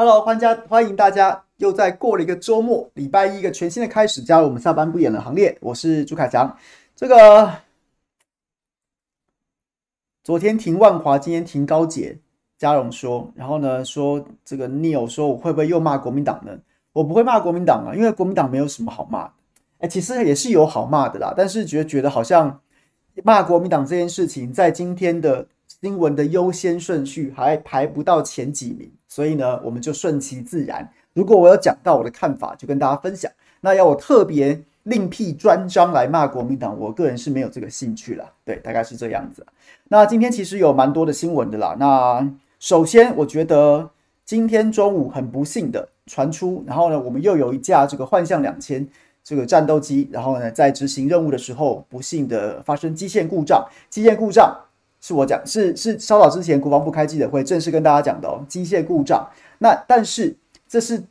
Hello，欢家欢迎大家又在过了一个周末，礼拜一一个全新的开始，加入我们下班不演的行列。我是朱凯翔。这个昨天停万华，今天停高捷。嘉荣说，然后呢说这个 Neil 说，我会不会又骂国民党呢？我不会骂国民党啊，因为国民党没有什么好骂的。哎，其实也是有好骂的啦，但是觉得觉得好像骂国民党这件事情，在今天的新闻的优先顺序还排不到前几名。所以呢，我们就顺其自然。如果我有讲到我的看法，就跟大家分享。那要我特别另辟专章来骂国民党，我个人是没有这个兴趣了。对，大概是这样子。那今天其实有蛮多的新闻的啦。那首先，我觉得今天中午很不幸的传出，然后呢，我们又有一架这个幻象两千这个战斗机，然后呢，在执行任务的时候，不幸的发生机械故障。机械故障。是我讲，是是稍早之前国防部开记者会正式跟大家讲的哦，机械故障。那但是这是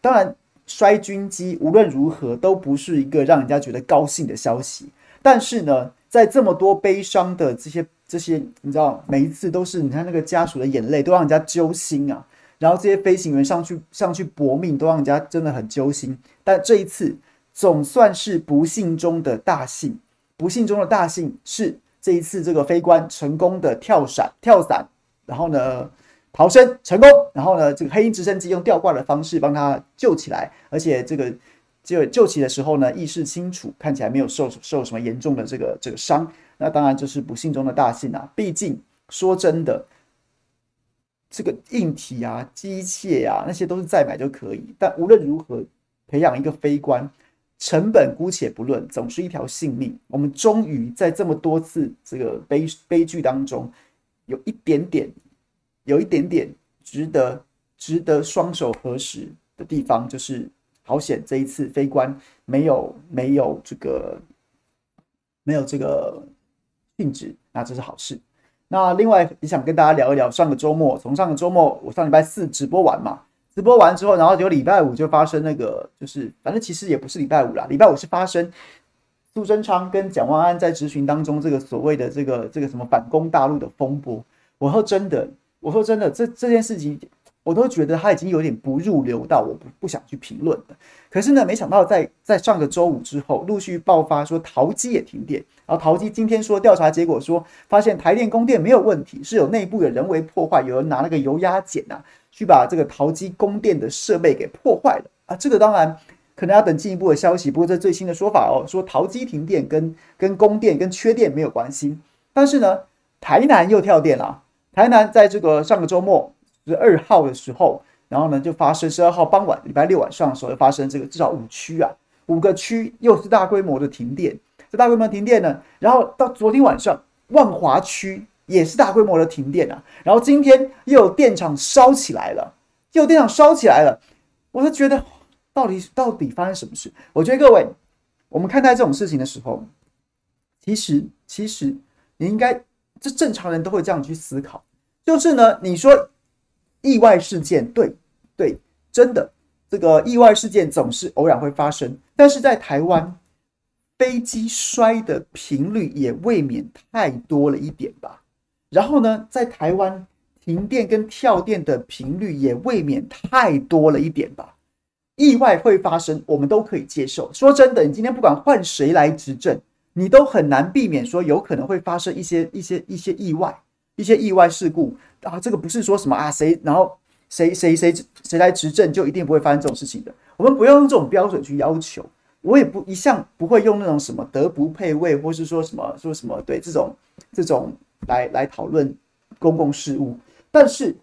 当然摔军机无论如何都不是一个让人家觉得高兴的消息。但是呢，在这么多悲伤的这些这些，你知道，每一次都是你看那个家属的眼泪都让人家揪心啊。然后这些飞行员上去上去搏命，都让人家真的很揪心。但这一次总算是不幸中的大幸，不幸中的大幸是。这一次，这个飞官成功的跳伞、跳伞，然后呢逃生成功，然后呢这个黑鹰直升机用吊挂的方式帮他救起来，而且这个就救起的时候呢意识清楚，看起来没有受受什么严重的这个这个伤。那当然就是不幸中的大幸啊！毕竟说真的，这个硬体啊、机械啊那些都是再买就可以，但无论如何培养一个飞官。成本姑且不论，总是一条性命。我们终于在这么多次这个悲悲剧当中，有一点点，有一点点值得值得双手合十的地方，就是好险这一次飞官没有没有这个没有这个殉职，那这是好事。那另外也想跟大家聊一聊上个周末，从上个周末我上礼拜四直播完嘛。直播完之后，然后就礼拜五就发生那个，就是反正其实也不是礼拜五啦，礼拜五是发生苏贞昌跟蒋万安在执行当中这个所谓的这个这个什么反攻大陆的风波。我说真的，我说真的，这这件事情我都觉得他已经有点不入流到我不不想去评论的。可是呢，没想到在在上个周五之后，陆续爆发说桃机也停电，然后桃机今天说调查结果说发现台电供电没有问题，是有内部有人为破坏，有人拿那个油压剪啊。去把这个桃机供电的设备给破坏了啊！这个当然可能要等进一步的消息。不过这最新的说法哦，说桃机停电跟跟供电跟缺电没有关系。但是呢，台南又跳电了。台南在这个上个周末十二号的时候，然后呢就发生十二号傍晚礼拜六晚上的时候就发生这个至少五区啊，五个区又是大规模的停电。这大规模停电呢，然后到昨天晚上万华区。也是大规模的停电啊，然后今天又有电厂烧起来了，又有电厂烧起来了，我就觉得到底到底发生什么事？我觉得各位，我们看待这种事情的时候，其实其实你应该，这正常人都会这样去思考，就是呢，你说意外事件，对对，真的这个意外事件总是偶然会发生，但是在台湾，飞机摔的频率也未免太多了一点吧。然后呢，在台湾停电跟跳电的频率也未免太多了一点吧？意外会发生，我们都可以接受。说真的，你今天不管换谁来执政，你都很难避免说有可能会发生一些一些一些意外、一些意外事故啊。这个不是说什么啊，谁然后谁谁谁谁来执政就一定不会发生这种事情的。我们不要用这种标准去要求，我也不一向不会用那种什么德不配位，或是说什么说什么对这种这种。来来讨论公共事务，但是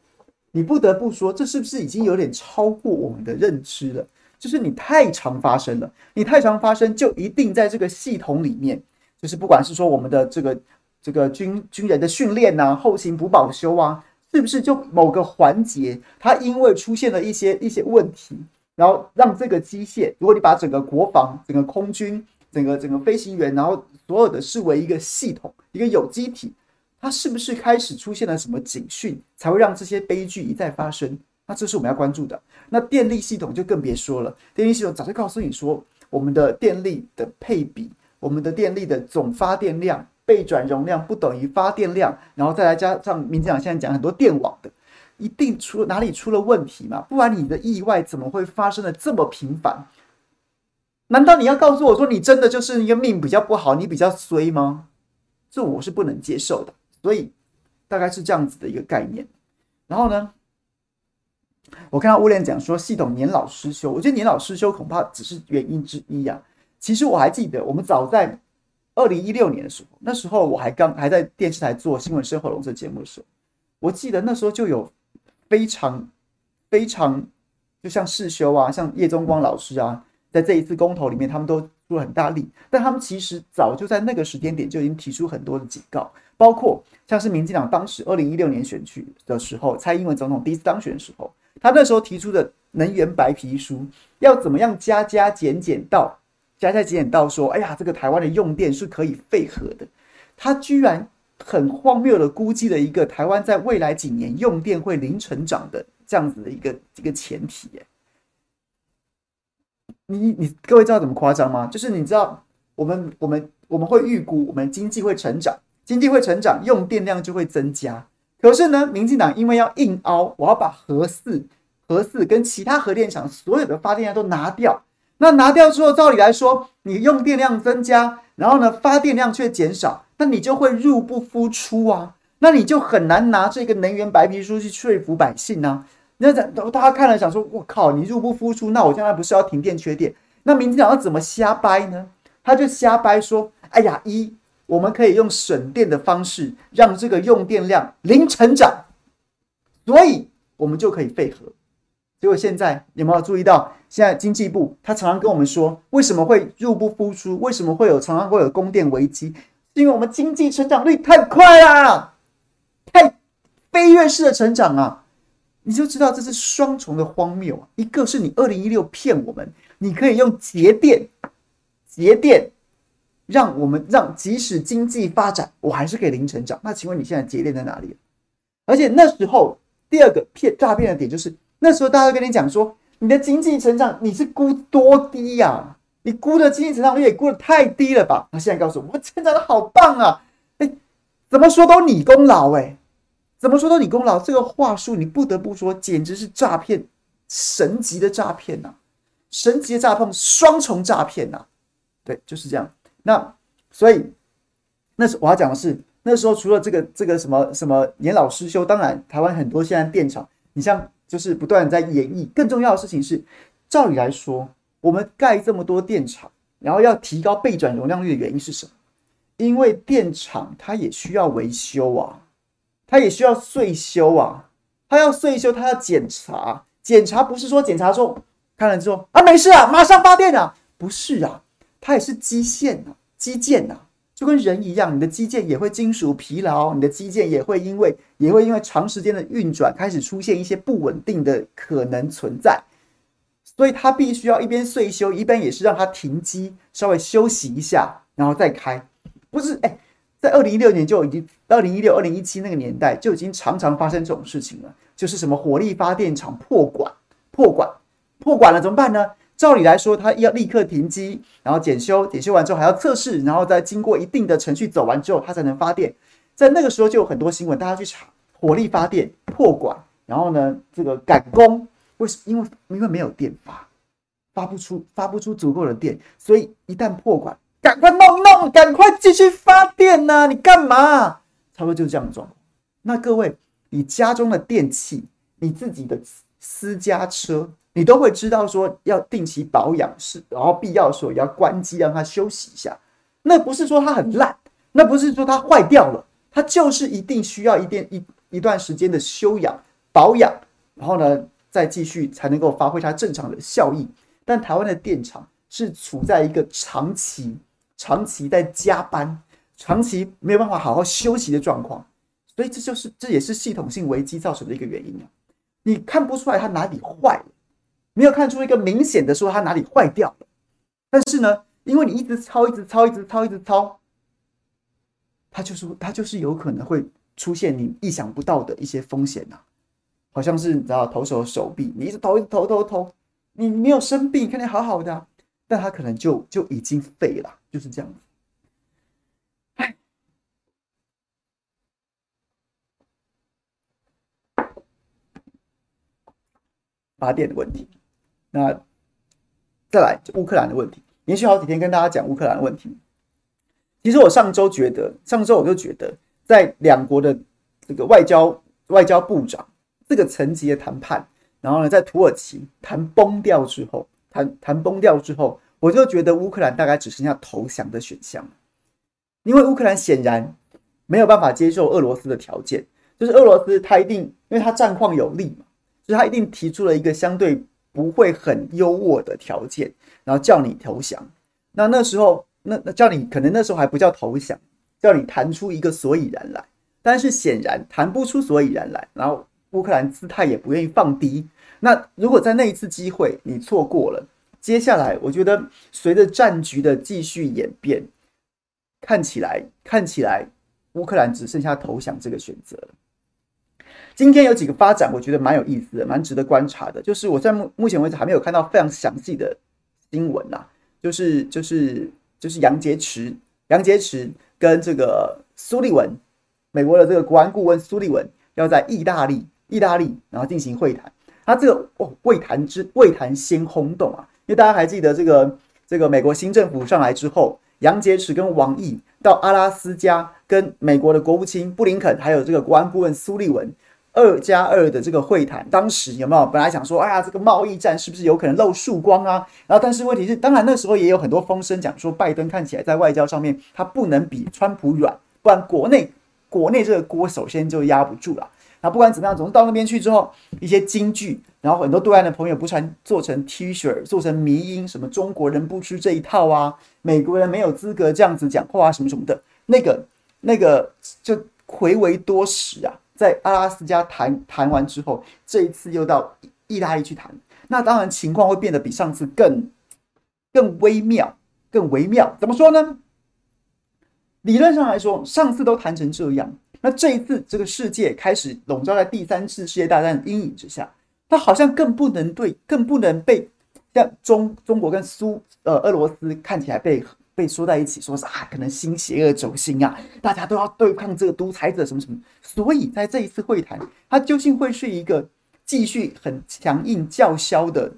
你不得不说，这是不是已经有点超过我们的认知了？就是你太常发生了，你太常发生，就一定在这个系统里面，就是不管是说我们的这个这个军军人的训练啊，后勤补保修啊，是不是就某个环节它因为出现了一些一些问题，然后让这个机械，如果你把整个国防、整个空军、整个整个飞行员，然后所有的视为一个系统，一个有机体。它是不是开始出现了什么警讯，才会让这些悲剧一再发生？那这是我们要关注的。那电力系统就更别说了，电力系统早就告诉你说，我们的电力的配比，我们的电力的总发电量、备转容量不等于发电量，然后再来加上民进党现在讲很多电网的，一定出哪里出了问题嘛？不然你的意外怎么会发生的这么频繁？难道你要告诉我说你真的就是一个命比较不好，你比较衰吗？这我是不能接受的。所以大概是这样子的一个概念。然后呢，我看到乌莲讲说系统年老失修，我觉得年老失修恐怕只是原因之一呀、啊。其实我还记得，我们早在二零一六年的时候，那时候我还刚还在电视台做新闻生活龙这节目的时候，我记得那时候就有非常非常，就像世修啊，像叶宗光老师啊，在这一次公投里面，他们都出了很大力，但他们其实早就在那个时间点就已经提出很多的警告，包括像是民进党当时二零一六年选举的时候，蔡英文总统第一次当选的时候，他那时候提出的能源白皮书，要怎么样加加减减到。加加减减到说，哎呀，这个台湾的用电是可以废核的，他居然很荒谬的估计了一个台湾在未来几年用电会零成长的这样子的一个一个前提，耶。你你各位知道怎么夸张吗？就是你知道我们我们我们会预估我们经济会成长，经济会成长，用电量就会增加。可是呢，民进党因为要硬凹，我要把核四核四跟其他核电厂所有的发电量都拿掉。那拿掉之后，照理来说，你用电量增加，然后呢，发电量却减少，那你就会入不敷出啊，那你就很难拿这个能源白皮书去说服百姓啊。那大家看了想说，我靠，你入不敷出，那我将来不是要停电缺电？那民进党要怎么瞎掰呢？他就瞎掰说，哎呀，一我们可以用省电的方式让这个用电量零成长，所以我们就可以废核。结果现在有没有注意到？现在经济部他常常跟我们说，为什么会入不敷出？为什么会有常常会有供电危机？是因为我们经济成长率太快啦，太飞跃式的成长啊！你就知道这是双重的荒谬啊！一个是你二零一六骗我们，你可以用节电节电，让我们让即使经济发展，我还是可以零成长。那请问你现在节电在哪里？而且那时候第二个骗诈骗的点就是。那时候大家跟你讲说，你的经济成长你是估多低呀、你估的经济成长率也估的太低了吧？那现在告诉我，我成长的好棒啊！哎，怎么说都你功劳哎，怎么说都你功劳。这个话术你不得不说，简直是诈骗，神级的诈骗呐，神级的诈骗，双重诈骗呐。对，就是这样。那所以，那是我要讲的是，那时候除了这个这个什么什么年老失修，当然台湾很多现在电厂，你像。就是不断在演绎，更重要的事情是，照理来说，我们盖这么多电厂，然后要提高备转容量率的原因是什么？因为电厂它也需要维修啊，它也需要岁修啊，它要岁修，它要检查，检查不是说检查之后看了之后啊没事啊，马上发电啊，不是啊，它也是机械啊，基建啊。就跟人一样，你的肌腱也会金属疲劳，你的肌腱也会因为也会因为长时间的运转开始出现一些不稳定的可能存在，所以它必须要一边岁修，一边也是让它停机，稍微休息一下，然后再开。不是，哎，在二零一六年就已经，二零一六、二零一七那个年代就已经常常发生这种事情了，就是什么火力发电厂破管、破管、破管了怎么办呢？照理来说，它要立刻停机，然后检修，检修完之后还要测试，然后再经过一定的程序走完之后，它才能发电。在那个时候就有很多新闻，大家去查火力发电破管，然后呢，这个赶工，为什么？因为因为没有电发，发不出发不出足够的电，所以一旦破管，赶快弄弄，赶快继续发电呐！你干嘛？差不多就是这样的状况。那各位，你家中的电器，你自己的私家车。你都会知道说要定期保养是，然后必要的时候也要关机让它休息一下。那不是说它很烂，那不是说它坏掉了，它就是一定需要一点一一段时间的休养保养，然后呢再继续才能够发挥它正常的效益。但台湾的电厂是处在一个长期长期在加班、长期没有办法好好休息的状况，所以这就是这也是系统性危机造成的一个原因啊！你看不出来它哪里坏了。没有看出一个明显的说它哪里坏掉了，但是呢，因为你一直操，一直操，一直操，一直操，它就是它就是有可能会出现你意想不到的一些风险呐，好像是你知道投手手臂，你一直投，一直投，投，投，你没有生病，看起来好好的，但它可能就就已经废了，就是这样子。发电的问题。那再来乌克兰的问题，连续好几天跟大家讲乌克兰的问题。其实我上周觉得，上周我就觉得，在两国的这个外交外交部长这个层级的谈判，然后呢，在土耳其谈崩掉之后，谈谈崩掉之后，我就觉得乌克兰大概只剩下投降的选项，因为乌克兰显然没有办法接受俄罗斯的条件，就是俄罗斯他一定，因为他战况有利嘛，所以他一定提出了一个相对。不会很优渥的条件，然后叫你投降。那那时候，那那叫你可能那时候还不叫投降，叫你谈出一个所以然来。但是显然谈不出所以然来，然后乌克兰姿态也不愿意放低。那如果在那一次机会你错过了，接下来我觉得随着战局的继续演变，看起来看起来乌克兰只剩下投降这个选择了。今天有几个发展，我觉得蛮有意思的，蛮值得观察的。就是我在目目前为止还没有看到非常详细的新闻呐，就是就是就是杨洁篪，杨洁篪跟这个苏利文，美国的这个国安顾问苏利文要在意大利，意大利然后进行会谈。他这个哦，会谈之会谈先轰动啊，因为大家还记得这个这个美国新政府上来之后，杨洁篪跟王毅到阿拉斯加跟美国的国务卿布林肯还有这个国安顾问苏利文。二加二的这个会谈，当时有没有本来想说，哎呀，这个贸易战是不是有可能露曙光啊？然后，但是问题是，当然那时候也有很多风声讲说，拜登看起来在外交上面他不能比川普软，不然国内国内这个锅首先就压不住了。那不管怎么样，总是到那边去之后，一些金句，然后很多对岸的朋友不传做成 T 恤，做成迷因，什么中国人不吃这一套啊，美国人没有资格这样子讲话啊，什么什么的，那个那个就回违多时啊。在阿拉斯加谈谈完之后，这一次又到意大利去谈，那当然情况会变得比上次更更微妙，更微妙。怎么说呢？理论上来说，上次都谈成这样，那这一次这个世界开始笼罩在第三次世界大战的阴影之下，它好像更不能对，更不能被像中中国跟苏呃俄罗斯看起来被。被说在一起，说是啊，可能新邪恶轴心啊，大家都要对抗这个独裁者什么什么。所以在这一次会谈，它究竟会是一个继续很强硬叫嚣的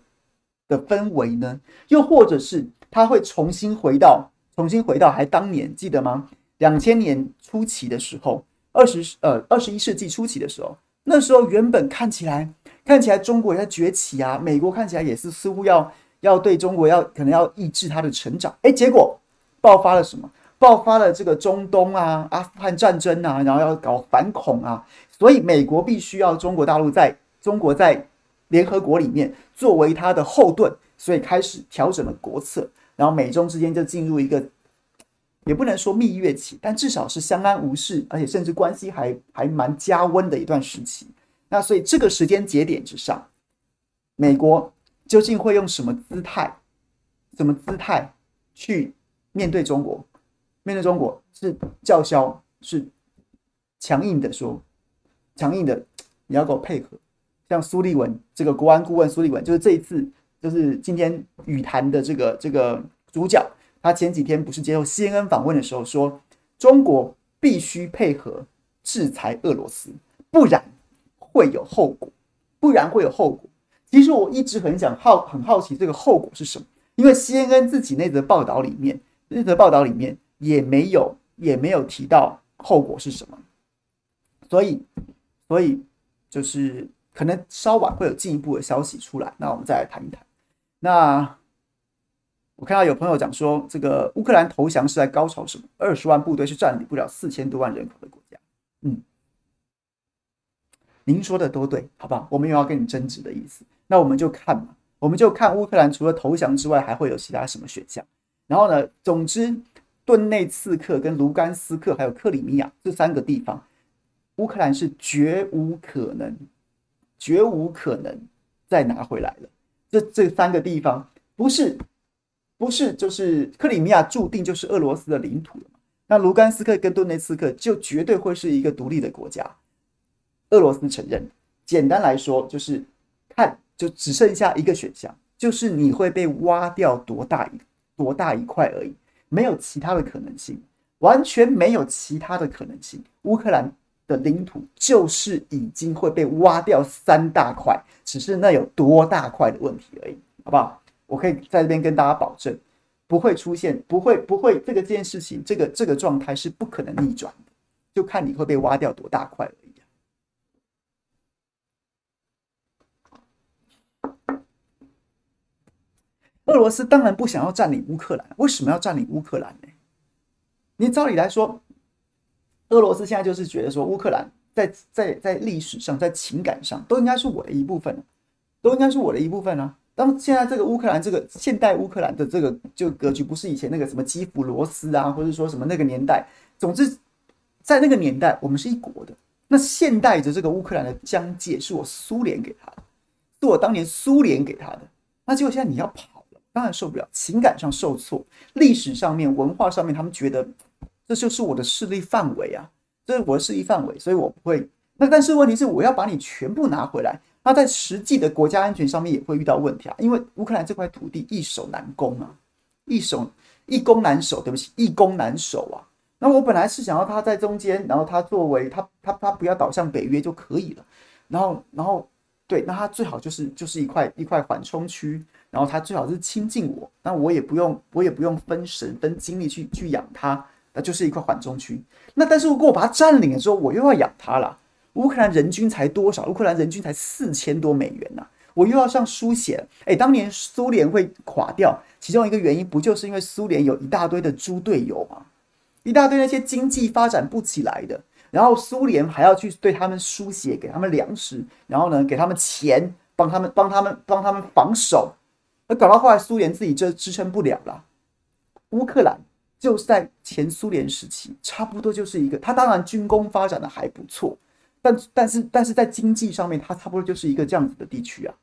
的氛围呢？又或者是它会重新回到重新回到还当年记得吗？两千年初期的时候，二十呃二十一世纪初期的时候，那时候原本看起来看起来中国也在崛起啊，美国看起来也是似乎要要对中国要可能要抑制它的成长，哎，结果。爆发了什么？爆发了这个中东啊、阿富汗战争啊，然后要搞反恐啊，所以美国必须要中国大陆在中国在联合国里面作为它的后盾，所以开始调整了国策，然后美中之间就进入一个也不能说蜜月期，但至少是相安无事，而且甚至关系还还蛮加温的一段时期。那所以这个时间节点之上，美国究竟会用什么姿态？什么姿态去？面对中国，面对中国是叫嚣，是强硬的说，强硬的你要给我配合。像苏利文这个国安顾问苏利文，就是这一次就是今天语坛的这个这个主角，他前几天不是接受 CNN 访问的时候说，中国必须配合制裁俄罗斯，不然会有后果，不然会有后果。其实我一直很想好很好奇这个后果是什么，因为 CNN 自己那则报道里面。日的报道里面也没有也没有提到后果是什么，所以所以就是可能稍晚会有进一步的消息出来，那我们再来谈一谈。那我看到有朋友讲说，这个乌克兰投降是在高潮什么？二十万部队是占领不了四千多万人口的国家。嗯，您说的都对，好吧？我们有要跟你争执的意思，那我们就看嘛，我们就看乌克兰除了投降之外，还会有其他什么选项？然后呢，总之，顿内茨克、跟卢甘斯克还有克里米亚这三个地方，乌克兰是绝无可能、绝无可能再拿回来了。这这三个地方不是不是就是克里米亚注定就是俄罗斯的领土了嘛？那卢甘斯克跟顿内茨克就绝对会是一个独立的国家，俄罗斯承认。简单来说，就是看就只剩下一个选项，就是你会被挖掉多大一个。多大一块而已，没有其他的可能性，完全没有其他的可能性。乌克兰的领土就是已经会被挖掉三大块，只是那有多大块的问题而已，好不好？我可以在这边跟大家保证，不会出现，不会，不会，这个这件事情，这个这个状态是不可能逆转的，就看你会被挖掉多大块而已。俄罗斯当然不想要占领乌克兰，为什么要占领乌克兰呢？你照理来说，俄罗斯现在就是觉得说，乌克兰在在在历史上、在情感上都应该是我的一部分，都应该是我的一部分啊。当现在这个乌克兰这个现代乌克兰的这个就格局，不是以前那个什么基辅罗斯啊，或者说什么那个年代。总之，在那个年代，我们是一国的。那现代的这个乌克兰的疆界是我苏联给他的，是我当年苏联给他的。那结果现在你要跑。当然受不了，情感上受挫，历史上面、文化上面，他们觉得这就是我的势力范围啊，这是我的势力范围，所以我不会。那但是问题是，我要把你全部拿回来，那在实际的国家安全上面也会遇到问题啊，因为乌克兰这块土地易守难攻啊，易守易攻难守，对不起，易攻难守啊。那我本来是想要他在中间，然后他作为他他他不要倒向北约就可以了，然后然后对，那他最好就是就是一块一块缓冲区。然后他最好是亲近我，那我也不用，我也不用分神分精力去去养他，那就是一块缓冲区。那但是如果我把它占领了之后，我又要养他了。乌克兰人均才多少？乌克兰人均才四千多美元呐、我又要上书写。哎，当年苏联会垮掉，其中一个原因不就是因为苏联有一大堆的猪队友吗？一大堆那些经济发展不起来的，然后苏联还要去对他们输血，给他们粮食，然后呢，给他们钱，帮他们帮他们帮他们防守。而搞到后来，苏联自己就支撑不了了。乌克兰就是在前苏联时期，差不多就是一个，它当然军工发展的还不错，但但是但是在经济上面，它差不多就是一个这样子的地区啊。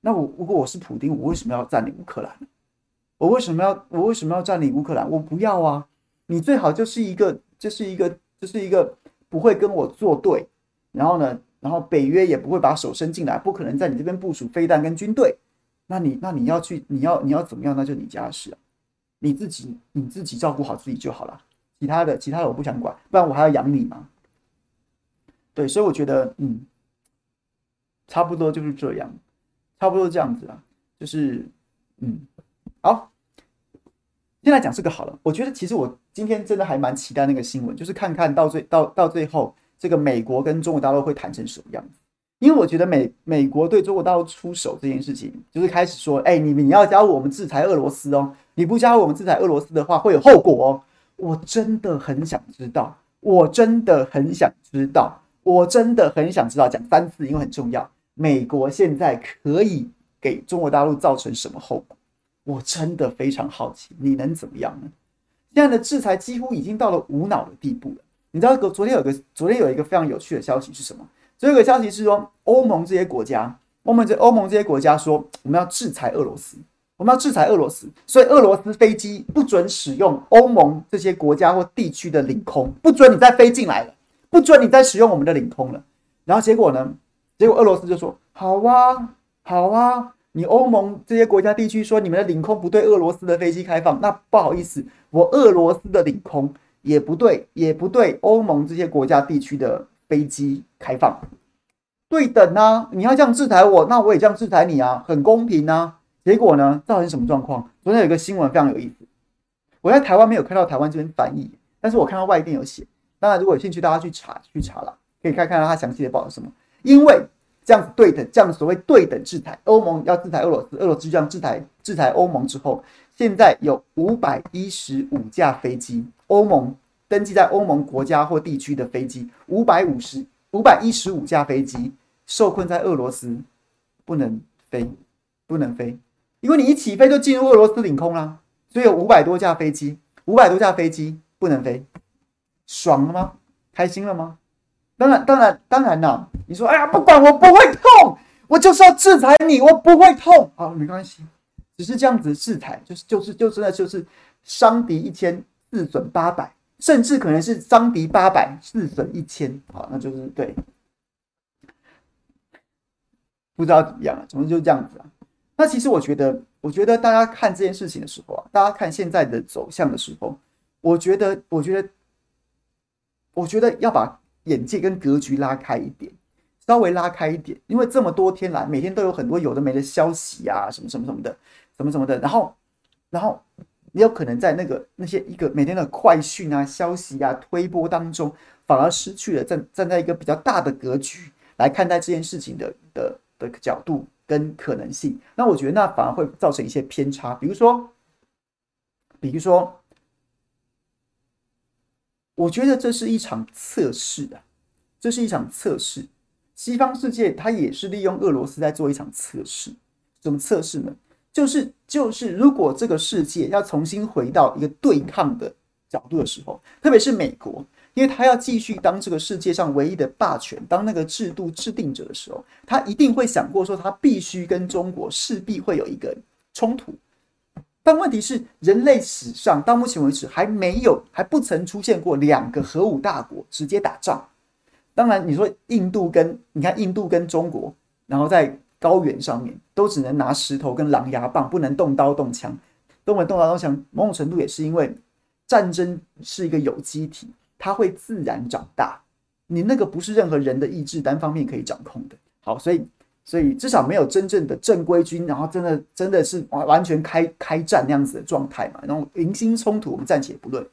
那我如果我是普丁，我为什么要占领乌克兰？我为什么要我为什么要占领乌克兰？我不要啊！你最好就是一个就是一个就是一个不会跟我作对，然后呢，然后北约也不会把手伸进来，不可能在你这边部署飞弹跟军队。那你那你要去，你要你要怎么样？那就你家的事啊，你自己你自己照顾好自己就好了。其他的其他的我不想管，不然我还要养你吗？对，所以我觉得嗯，差不多就是这样，差不多这样子啊，就是嗯，好，先来讲这个好了。我觉得其实我今天真的还蛮期待那个新闻，就是看看到最到到最后，这个美国跟中国大陆会谈成什么样子。因为我觉得美美国对中国大陆出手这件事情，就是开始说，哎，你你要加入我们制裁俄罗斯哦，你不加入我们制裁俄罗斯的话，会有后果哦。我真的很想知道，我真的很想知道，我真的很想知道，讲三次，因为很重要。美国现在可以给中国大陆造成什么后果？我真的非常好奇，你能怎么样呢？现在的制裁几乎已经到了无脑的地步了。你知道，昨天有个昨天有一个非常有趣的消息是什么？所以有个消息是说，欧盟这些国家，欧盟这欧盟这些国家说，我们要制裁俄罗斯，我们要制裁俄罗斯，所以俄罗斯飞机不准使用欧盟这些国家或地区的领空，不准你再飞进来了，不准你再使用我们的领空。了。然后结果呢？结果俄罗斯就说：好啊，好啊，你欧盟这些国家地区说你们的领空。不对俄罗斯的飞机开放，那不好意思，我俄罗斯的领空。也不对，也不对欧盟这些国家地区的。飞机开放，对等啊！你要这样制裁我，那我也这样制裁你啊，很公平啊。结果呢，造成什么状况？昨天有一个新闻非常有意思，我在台湾没有看到台湾这边翻译，但是我看到外电有写。当然，如果有兴趣，大家去查去查了，可以看看他详细的报道什么。因为这样子对等，这样所谓对等制裁，欧盟要制裁俄罗斯，俄罗斯这样制裁制裁欧盟之后，现在有五百一十五架飞机，欧盟。登记在欧盟国家或地区的飞机五百五十五百一十五架飞机受困在俄罗斯，不能飞，不能飞，因为你一起飞就进入俄罗斯领空啦，所以有五百多架飞机，五百多架飞机不能飞，爽了吗？开心了吗？当然，当然，当然啦！你说，哎呀，不管我不会痛，我就是要制裁你，我不会痛，好，没关系，只是这样子制裁，就是就是就真的就是伤敌一千，自损八百。甚至可能是伤敌八百，自损一千，好，那就是对，不知道怎么样了，总之就这样子啊。那其实我觉得，我觉得大家看这件事情的时候啊，大家看现在的走向的时候，我觉得，我觉得，我觉得要把眼界跟格局拉开一点，稍微拉开一点，因为这么多天来，每天都有很多有的没的消息啊，什么什么什么的，什么什么的，然后，然后你有可能在那个那些一个每天的快讯啊、消息啊、推播当中，反而失去了站站在一个比较大的格局来看待这件事情的的的角度跟可能性。那我觉得那反而会造成一些偏差，比如说，比如说。我觉得这是一场测试啊，这是一场测试。西方世界它也是利用俄罗斯在做一场测试。怎么测试呢？就是就是，如果这个世界要重新回到一个对抗的角度的时候，特别是美国，因为他要继续当这个世界上唯一的霸权，当那个制度制定者的时候，他一定会想过说，他必须跟中国势必会有一个冲突。但问题是，人类史上到目前为止还没有，还不曾出现过两个核武大国直接打仗。当然，你说印度跟你看印度跟中国，然后在高原上面都只能拿石头跟狼牙棒，不能动刀动枪，都不能动刀动枪。某种程度也是因为战争是一个有机体，它会自然长大。你那个不是任何人的意志单方面可以掌控的。好，所以。所以至少没有真正的正规军，然后真的真的是完完全开开战那样子的状态嘛？然后零星冲突我们暂且不论。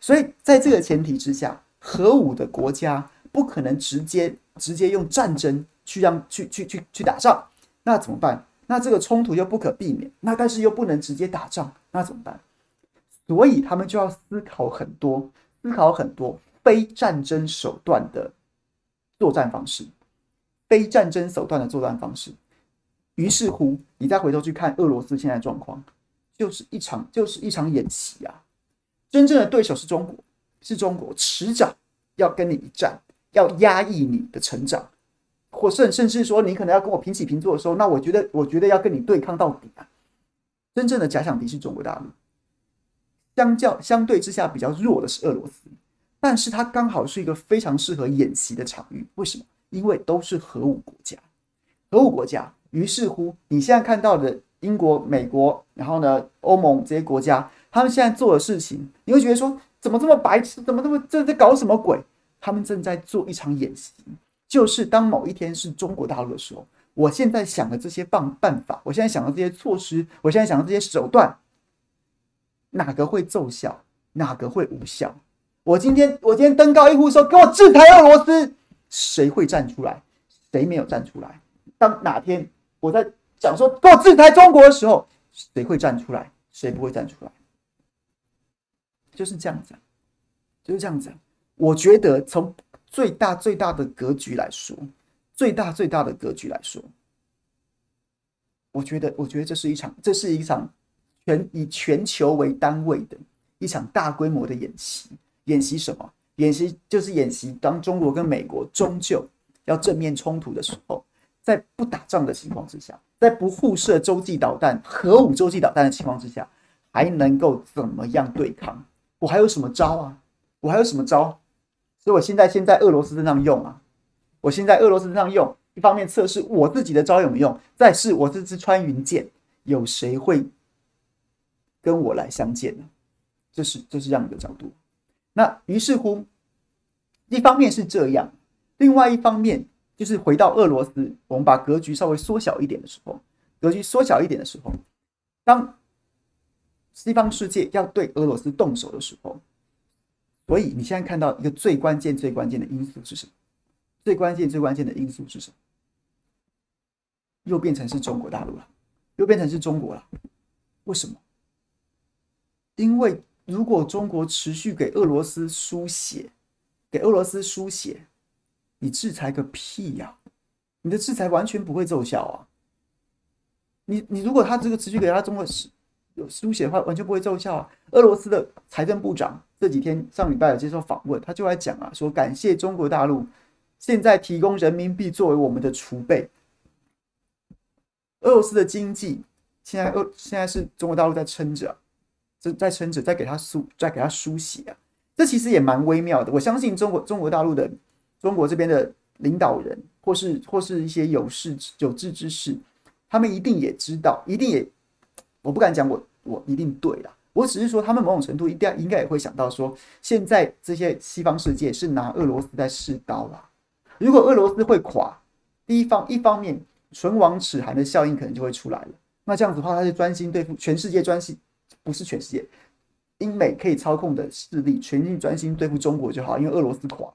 所以在这个前提之下，核武的国家不可能直接直接用战争去让去去去去打仗，那怎么办？那这个冲突又不可避免，那但是又不能直接打仗，那怎么办？所以他们就要思考很多，思考很多非战争手段的作战方式。非战争手段的作战方式，于是乎，你再回头去看俄罗斯现在状况，就是一场就是一场演习啊！真正的对手是中国，是中国迟早要跟你一战，要压抑你的成长，或甚甚至说你可能要跟我平起平坐的时候，那我觉得我觉得要跟你对抗到底啊！真正的假想敌是中国大陆，相较相对之下比较弱的是俄罗斯，但是它刚好是一个非常适合演习的场域，为什么？因为都是核武国家，核武国家，于是乎，你现在看到的英国、美国，然后呢，欧盟这些国家，他们现在做的事情，你会觉得说，怎么这么白痴？怎么这么这在搞什么鬼？他们正在做一场演习，就是当某一天是中国大陆的时候，我现在想的这些办办法，我现在想的这些措施，我现在想的这些手段，哪个会奏效？哪个会无效？我今天我今天登高一呼说，给我制裁俄罗斯。谁会站出来？谁没有站出来？当哪天我在讲说“给我制裁中国”的时候，谁会站出来？谁不会站出来？就是这样子，就是这样子。我觉得从最大最大的格局来说，最大最大的格局来说，我觉得，我觉得这是一场，这是一场全以全球为单位的一场大规模的演习。演习什么？演习就是演习，当中国跟美国终究要正面冲突的时候，在不打仗的情况之下，在不互射洲际导弹、核武洲际导弹的情况之下，还能够怎么样对抗？我还有什么招啊？我还有什么招？所以我现在先在俄罗斯身上用啊！我先在俄罗斯身上用，一方面测试我自己的招有没有用，再试我这支穿云箭，有谁会跟我来相见呢？这是这是这样一个角度。那于是乎，一方面是这样，另外一方面就是回到俄罗斯，我们把格局稍微缩小一点的时候，格局缩小一点的时候，当西方世界要对俄罗斯动手的时候，所以你现在看到一个最关键、最关键的因素是什么？最关键、最关键的因素是什么？又变成是中国大陆了，又变成是中国了，为什么？因为。如果中国持续给俄罗斯输血，给俄罗斯输血，你制裁个屁呀！你的制裁完全不会奏效啊！你你如果他这个持续给他中国有输血的话，完全不会奏效啊！俄罗斯的财政部长这几天上礼拜有接受访问，他就来讲啊，说感谢中国大陆现在提供人民币作为我们的储备。俄罗斯的经济现在俄现在是中国大陆在撑着。在在撑着，在给他输，在给他输血啊！这其实也蛮微妙的。我相信中国中国大陆的中国这边的领导人，或是或是一些有识有志之士，他们一定也知道，一定也，我不敢讲我我一定对啦，我只是说，他们某种程度应该应该也会想到说，现在这些西方世界是拿俄罗斯在试刀啦。如果俄罗斯会垮，第一方一方面唇亡齿寒的效应可能就会出来了。那这样子的话，他就专心对付全世界，专心不是全世界，英美可以操控的势力，全心专心对付中国就好，因为俄罗斯垮，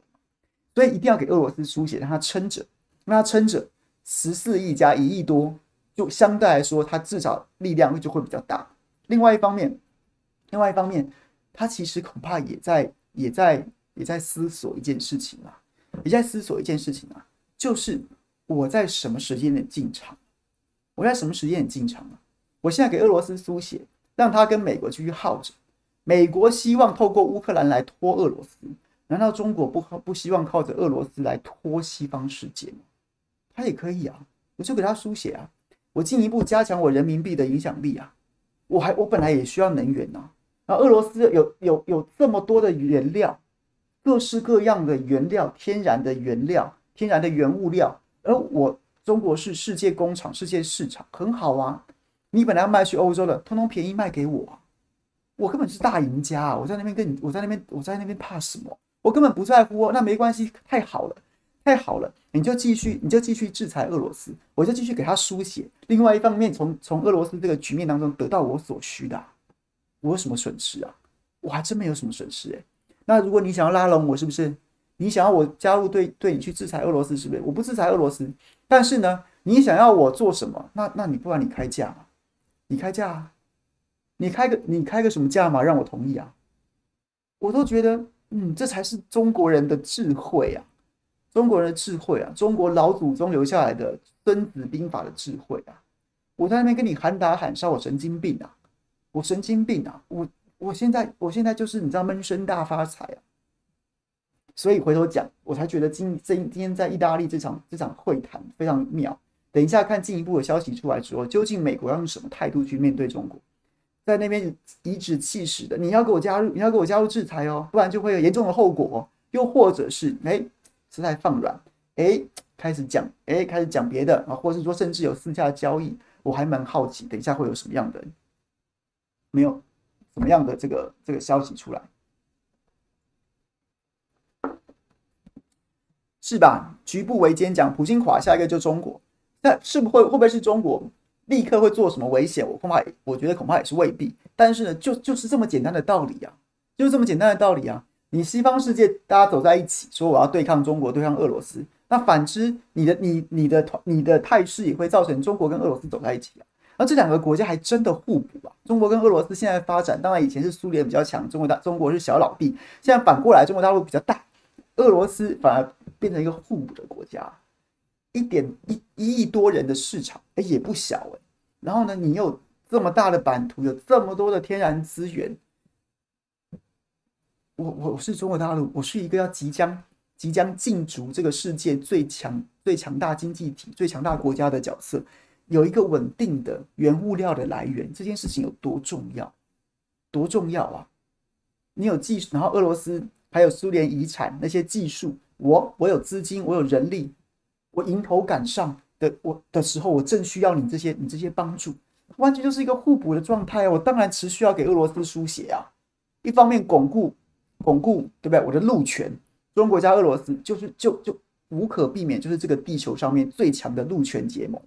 所以一定要给俄罗斯输血，让他撑着，让他撑着，十四亿加一亿多，就相对来说，他至少力量就会比较大。另外一方面。另外一方面，他其实恐怕也在、也在、也在思索一件事情啊，也在思索一件事情啊，就是我在什么时间点进场？我在什么时间点进场啊？我现在给俄罗斯输血，让他跟美国继续耗着。美国希望透过乌克兰来拖俄罗斯，难道中国不不希望靠着俄罗斯来拖西方世界吗？他也可以啊，我就给他输血啊，我进一步加强我人民币的影响力啊，我还我本来也需要能源呐、啊。那俄罗斯有有有这么多的原料，各式各样的原料，天然的原料，天然的原物料，而我中国是世界工厂、世界市场，很好啊。你本来要卖去欧洲的，通通便宜卖给我，我根本是大赢家啊！我在那边跟你，我在那边，我在那边怕什么？我根本不在乎哦。那没关系，太好了，太好了，你就继续，你就继续制裁俄罗斯，我就继续给他输血。另外一方面，从从俄罗斯这个局面当中得到我所需的。我有什么损失啊？我还真没有什么损失诶。那如果你想要拉拢我，是不是？你想要我加入对对你去制裁俄罗斯，是不是？我不制裁俄罗斯，但是呢，你想要我做什么？那那你不然你开价嘛？你开价啊？你开个你开个什么价嘛？让我同意啊？我都觉得，嗯，这才是中国人的智慧啊！中国人的智慧啊！中国老祖宗留下来的《孙子兵法》的智慧啊！我在那边跟你喊打喊杀，我神经病啊！我神经病啊！我我现在我现在就是你知道闷声大发财啊！所以回头讲，我才觉得今今今天在意大利这场这场会谈非常妙。等一下看进一步的消息出来之后，究竟美国要用什么态度去面对中国？在那边颐指气使的，你要给我加入，你要给我加入制裁哦，不然就会有严重的后果。又或者是哎，是在放软，哎，开始讲，哎，开始讲别的啊，或者是说甚至有私下交易，我还蛮好奇，等一下会有什么样的？没有什么样的这个这个消息出来，是吧？局部围歼讲普京垮，下一个就中国，那是不会会不会是中国立刻会做什么危险？我恐怕我觉得恐怕也是未必。但是呢，就就是这么简单的道理啊，就是这么简单的道理啊。你西方世界大家走在一起，说我要对抗中国，对抗俄罗斯，那反之，你的你你的你的态势也会造成中国跟俄罗斯走在一起啊。那这两个国家还真的互补啊！中国跟俄罗斯现在发展，当然以前是苏联比较强，中国大中国是小老弟，现在反过来，中国大陆比较大，俄罗斯反而变成一个互补的国家，一点一一亿多人的市场，哎，也不小哎。然后呢，你有这么大的版图，有这么多的天然资源，我我我是中国大陆，我是一个要即将即将进驻这个世界最强最强大经济体、最强大国家的角色。有一个稳定的原物料的来源，这件事情有多重要？多重要啊！你有技术，然后俄罗斯还有苏联遗产那些技术，我我有资金，我有人力，我迎头赶上的我的时候，我正需要你这些你这些帮助，完全就是一个互补的状态啊！我当然持续要给俄罗斯输血啊！一方面巩固巩固，对不对？我的陆权，中国加俄罗斯就是就就无可避免，就是这个地球上面最强的陆权结盟。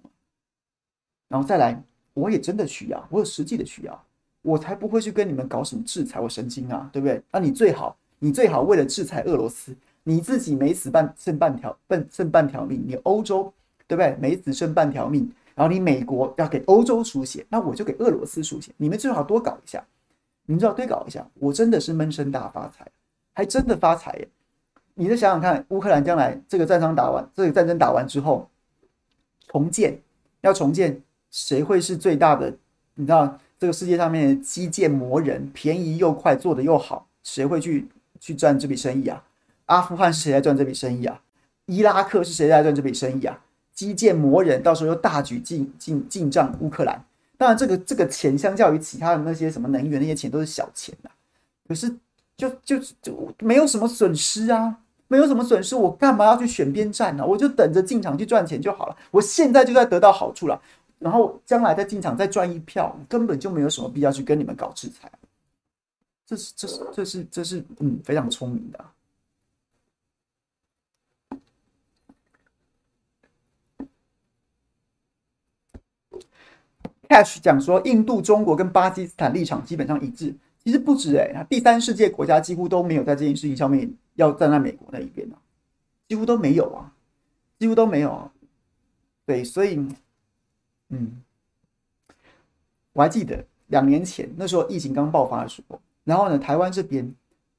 然后再来，我也真的需要，我有实际的需要，我才不会去跟你们搞什么制裁，我神经啊，对不对？那你最好，你最好为了制裁俄罗斯，你自己没死半剩半条，半剩半条命，你欧洲对不对？没死剩半条命，然后你美国要给欧洲输血，那我就给俄罗斯输血，你们最好多搞一下，你们最好多搞一下，我真的是闷声大发财，还真的发财耶！你再想想看，乌克兰将来这个战争打完，这个战争打完之后，重建要重建。谁会是最大的？你知道这个世界上面的基建魔人，便宜又快，做得又好，谁会去去赚这笔生意啊？阿富汗是谁在赚这笔生意啊？伊拉克是谁在赚这笔生意啊？基建魔人到时候又大举进进进账乌克兰，当然这个这个钱相较于其他的那些什么能源那些钱都是小钱呐、啊，可是就就就没有什么损失啊，没有什么损失，我干嘛要去选边站呢？我就等着进场去赚钱就好了，我现在就在得到好处了。然后将来再进场再赚一票，根本就没有什么必要去跟你们搞制裁。这是这是这是这是嗯非常聪明的。H 讲说，印度、中国跟巴基斯坦立场基本上一致。其实不止哎，第三世界国家几乎都没有在这件事情上面要站在美国那一边啊，几乎都没有啊，几乎都没有啊。对，所以，嗯，我还记得两年前那时候疫情刚爆发的时候，然后呢，台湾这边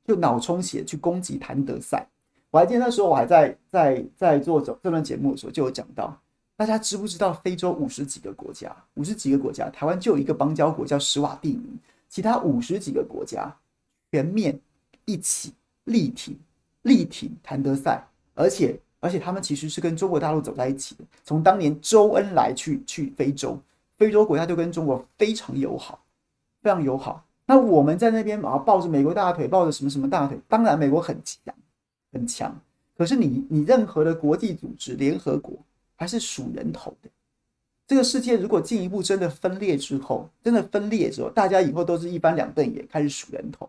就脑充血去攻击谭德赛。我还记得那时候我还在在在做这这段节目的时候就有讲到。大家知不知道非洲五十几个国家，五十几个国家，台湾就有一个邦交国叫史瓦蒂尼，其他五十几个国家全面一起力挺力挺谭德赛，而且而且他们其实是跟中国大陆走在一起的。从当年周恩来去去非洲，非洲国家就跟中国非常友好，非常友好。那我们在那边啊抱着美国大腿，抱着什么什么大腿？当然美国很强很强，可是你你任何的国际组织，联合国。还是数人头的。这个世界如果进一步真的分裂之后，真的分裂之后，大家以后都是一翻两瞪眼，开始数人头。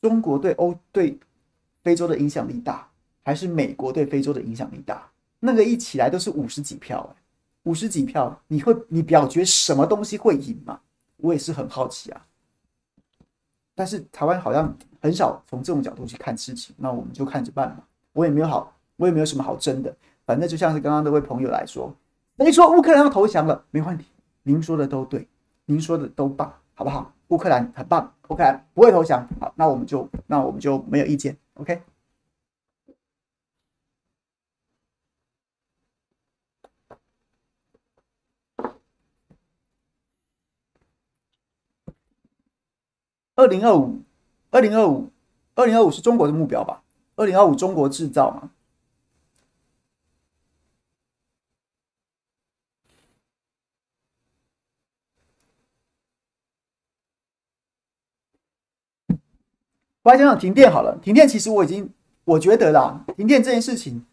中国对欧对非洲的影响力大，还是美国对非洲的影响力大？那个一起来都是五十几票，哎，五十几票，你会你表决什么东西会赢吗？我也是很好奇啊。但是台湾好像很少从这种角度去看事情，那我们就看着办吧。我也没有好，我也没有什么好争的。反正就像是刚刚那位朋友来说，你说乌克兰要投降了，没问题，您说的都对，您说的都棒，好不好？乌克兰很棒，乌克兰不会投降，好，那我们就那我们就没有意见，OK。二零二五，二零二五，二零二五是中国的目标吧？二零二五中国制造嘛。我来讲讲停电好了。停电其实我已经，我觉得啦，停电这件事情，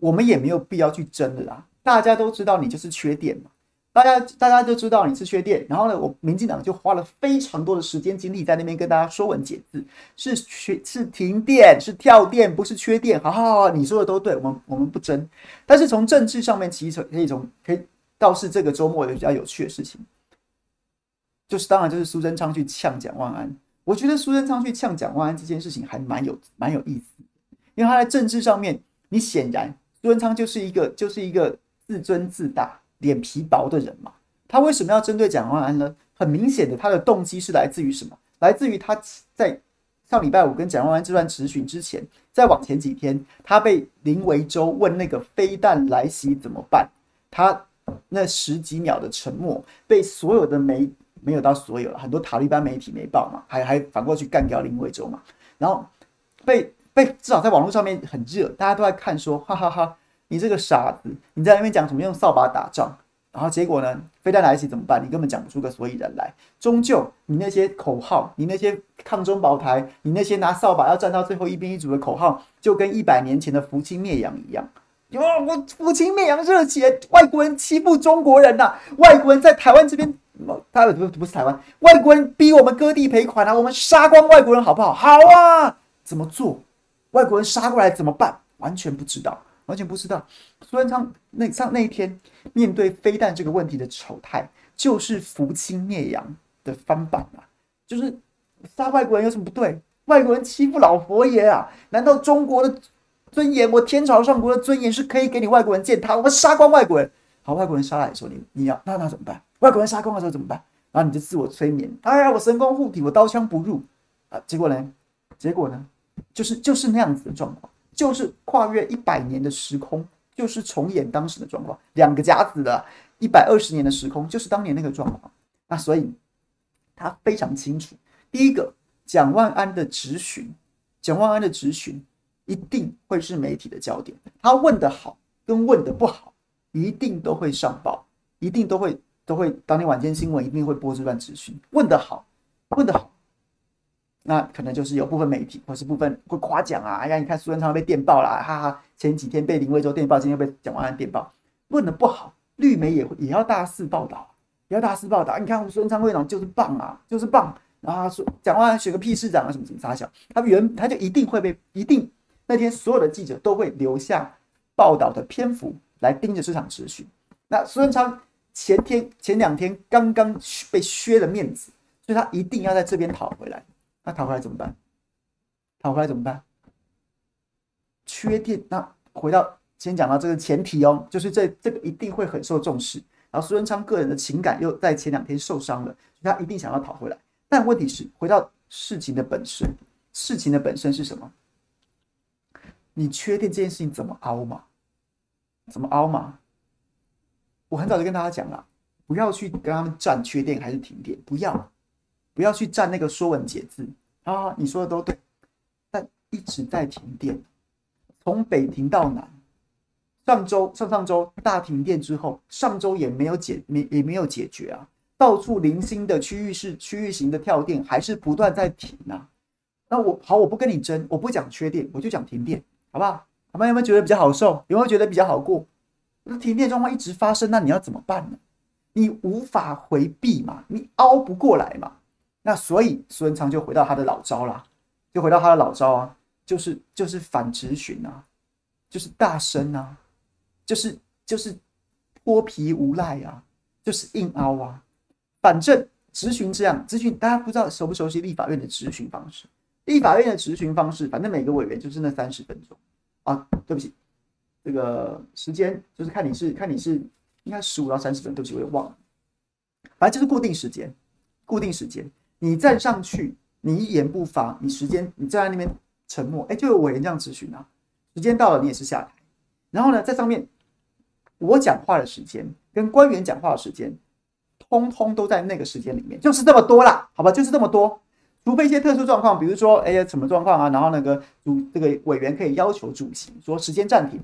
我们也没有必要去争的啦。大家都知道你就是缺电嘛，大家大家都知道你是缺电。然后呢，我民进党就花了非常多的时间精力在那边跟大家说文解字，是缺是停电是跳电，不是缺电。好好好，你说的都对，我们我们不争。但是从政治上面，其实可以从可以倒是这个周末有比较有趣的事情，就是当然就是苏贞昌去呛蒋万安。我觉得苏贞昌去呛蒋万安这件事情还蛮有蛮有意思，因为他在政治上面，你显然苏贞昌就是一个就是一个自尊自大、脸皮薄的人嘛。他为什么要针对蒋万安呢？很明显的，他的动机是来自于什么？来自于他在上礼拜五跟蒋万安这段质询之前，再往前几天，他被林维洲问那个飞弹来袭怎么办，他那十几秒的沉默被所有的媒。没有到所有了，很多塔利班媒体没报嘛，还还反过去干掉林维洲嘛，然后被被至少在网络上面很热，大家都在看说，哈哈哈，你这个傻子，你在那边讲什么用扫把打仗，然后结果呢，飞弹来袭怎么办？你根本讲不出个所以然来。终究你那些口号，你那些抗中保台，你那些拿扫把要站到最后一边一组的口号，就跟一百年前的扶清灭洋一样。哇，我扶清灭洋热血，外国人欺负中国人呐、啊，外国人在台湾这边。他不不是台湾，外国人逼我们割地赔款啊！我们杀光外国人好不好？好啊！怎么做？外国人杀过来怎么办？完全不知道，完全不知道。苏贞昌那上那一天面对飞弹这个问题的丑态，就是扶清灭洋的翻版啊！就是杀外国人有什么不对？外国人欺负老佛爷啊？难道中国的尊严，我天朝上国的尊严是可以给你外国人践踏？我们杀光外国人，好，外国人杀来说你你要那那怎么办？外国人杀光的时候怎么办？然后你就自我催眠，哎呀，我神功护体，我刀枪不入啊！结果呢？结果呢？就是就是那样子的状况，就是跨越一百年的时空，就是重演当时的状况，两个甲子的一百二十年的时空，就是当年那个状况。那所以他非常清楚，第一个，蒋万安的质询，蒋万安的质询一定会是媒体的焦点，他问的好跟问的不好，一定都会上报，一定都会。都会当天晚间新闻一定会播这段质询，问得好，问得好，那可能就是有部分媒体或是部分会夸奖啊，哎呀，你看苏贞昌被电爆了，哈哈，前几天被林维洲电爆，今天被蒋万安电爆，问得不好，绿媒也也要大肆报道，也要大肆报道，你看苏贞昌会长就是棒啊，就是棒，然后他说蒋万安选个屁市长啊，什么什么啥小，他原他就一定会被一定那天所有的记者都会留下报道的篇幅来盯着这场质询。那苏贞昌前天前两天刚刚被削了面子，所以他一定要在这边讨回来。那讨回来怎么办？讨回来怎么办？缺电。那回到先讲到这个前提哦，就是这这个一定会很受重视。然后苏贞昌个人的情感又在前两天受伤了，所以他一定想要讨回来。但问题是，回到事情的本身，事情的本身是什么？你缺电这件事情怎么凹嘛？怎么凹嘛？我很早就跟大家讲了，不要去跟他们战缺电还是停电，不要，不要去战那个说文解字啊！你说的都对，但一直在停电，从北停到南。上周、上上周大停电之后，上周也没有解，没也没有解决啊。到处零星的区域式、区域型的跳电还是不断在停啊。那我好，我不跟你争，我不讲缺电，我就讲停电，好不好？好吗？有没有觉得比较好受？有没有觉得比较好过？那停电状况一直发生，那你要怎么办呢？你无法回避嘛，你熬不过来嘛。那所以苏贞昌就回到他的老招啦，就回到他的老招啊，就是就是反质询啊，就是大声啊。就是就是脱皮无赖啊，就是硬凹啊。反正质询这样质询，大家不知道熟不熟悉立法院的质询方式？立法院的质询方式，反正每个委员就是那三十分钟啊。对不起，这个时间就是看你是看你是应该十五到三十分，对不起，我也忘了。反正就是固定时间，固定时间，你站上去，你一言不发，你时间你站在那边沉默，哎，就有委员这样质询啊。时间到了，你也是下台，然后呢，在上面。我讲话的时间跟官员讲话的时间，通通都在那个时间里面，就是这么多啦，好吧，就是这么多。除非一些特殊状况，比如说，哎呀，什么状况啊？然后那个主这个委员可以要求主席说时间暂停，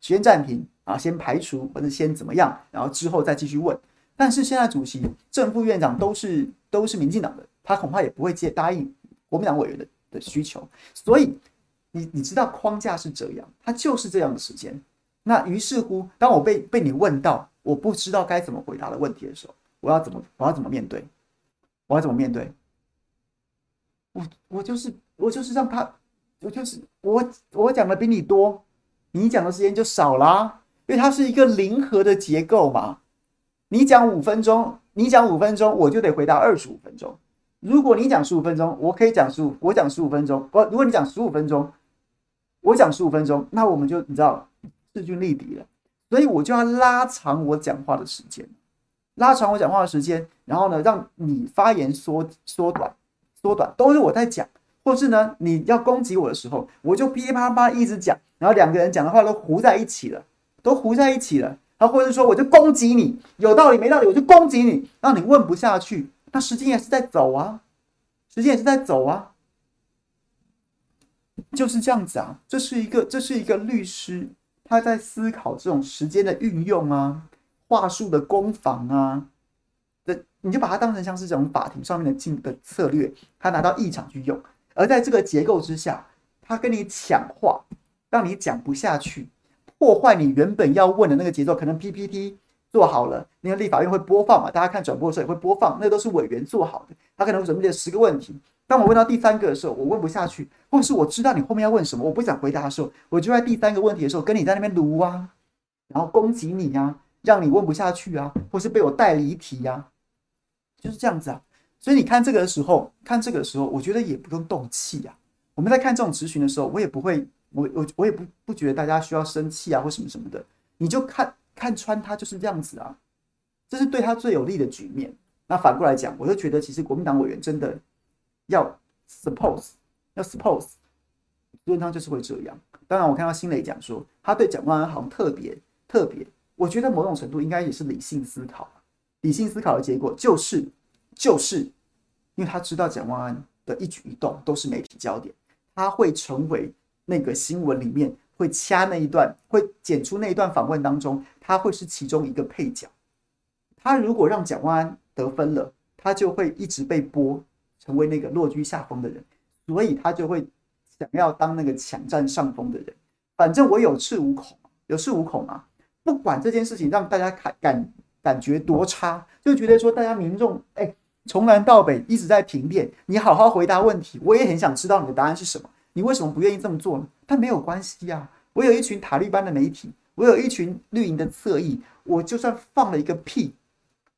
先暂停啊，先排除或者先怎么样，然后之后再继续问。但是现在主席、正副院长都是都是民进党的，他恐怕也不会接答应国民党委员的的需求。所以你你知道框架是这样，他就是这样的时间。那于是乎，当我被被你问到我不知道该怎么回答的问题的时候，我要怎么我要怎么面对？我要怎么面对？我我就是我就是让他，我就是我我讲的比你多，你讲的时间就少啦，因为它是一个零和的结构嘛。你讲五分钟，你讲五分钟，我就得回答二十五分钟。如果你讲十五分钟，我可以讲十五，我讲十五分钟。我如果你讲十五分钟，我讲十五分钟，那我们就你知道。势均力敌了，所以我就要拉长我讲话的时间，拉长我讲话的时间，然后呢，让你发言缩缩短，缩短都是我在讲，或是呢，你要攻击我的时候，我就噼里啪啪一直讲，然后两个人讲的话都糊在一起了，都糊在一起了，然后或者说我就攻击你，有道理没道理我就攻击你，让你问不下去，那时间也是在走啊，时间也是在走啊，就是这样子啊，这是一个这是一个律师。他在思考这种时间的运用啊，话术的攻防啊，的你就把它当成像是这种法庭上面的进的策略，他拿到议场去用。而在这个结构之下，他跟你抢话，让你讲不下去，破坏你原本要问的那个节奏。可能 PPT 做好了，那个立法院会播放嘛，大家看转播的时候也会播放，那都是委员做好的。他可能准备了十个问题。当我问到第三个的时候，我问不下去，或是我知道你后面要问什么，我不想回答的时候，我就在第三个问题的时候跟你在那边卢啊，然后攻击你、啊，让你问不下去啊，或是被我带离题、啊，就是这样子啊。所以你看这个的时候，看这个的时候，我觉得也不用动气呀、啊。我们在看这种质询的时候，我也不会，我我我也不不觉得大家需要生气啊或什么什么的，你就看看穿他就是这样子啊，这是对他最有利的局面。那反过来讲，我就觉得其实国民党委员真的。要 suppose 要 suppose，苏贞昌就是会这样。当然，我看到新蕾讲说，他对蒋万安好像特别特别。我觉得某种程度应该也是理性思考，理性思考的结果就是就是，因为他知道蒋万安的一举一动都是媒体焦点，他会成为那个新闻里面会掐那一段，会剪出那一段访问当中，他会是其中一个配角。他如果让蒋万安得分了，他就会一直被播。成为那个落居下风的人，所以他就会想要当那个抢占上风的人。反正我有恃无恐，有恃无恐啊！不管这件事情让大家感感感觉多差，就觉得说大家民众哎，从南到北一直在评辩，你好好回答问题，我也很想知道你的答案是什么。你为什么不愿意这么做呢？但没有关系呀、我有一群塔利班的媒体，我有一群绿营的侧翼，我就算放了一个屁，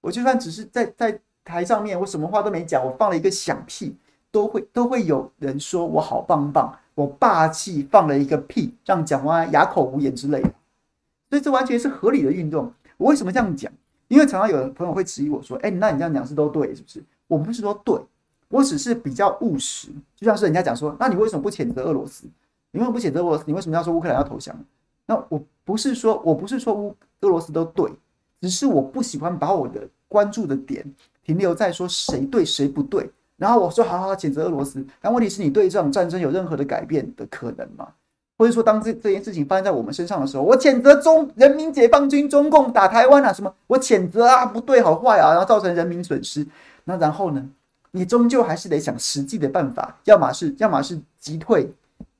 我就算只是在在台上面，我什么话都没讲，我放了一个响屁，都会都会有人说我好棒棒，我霸气放了一个屁，让蒋万安哑口无言之类的。所以这完全是合理的运动。我为什么这样讲？因为常常有的朋友会质疑我说：“哎，那你这样讲是都对，是不是？”我不是说对，我只是比较务实。就像是人家讲说：“那你为什么不谴责俄罗斯？你为什么不谴责俄罗斯？你为什么要说乌克兰要投降？”那我不是说我不是说乌俄罗斯都对，只是我不喜欢把我的关注的点停留在说谁对谁不对。然后我说：“好好好，谴责俄罗斯。”但问题是你对这场战争有任何的改变的可能吗？或者说，当这这件事情发生在我们身上的时候，我谴责中人民解放军中共打台湾啊，什么我谴责啊，不对，好坏啊，然后造成人民损失。那然后呢，你终究还是得想实际的办法，要么是要么是击退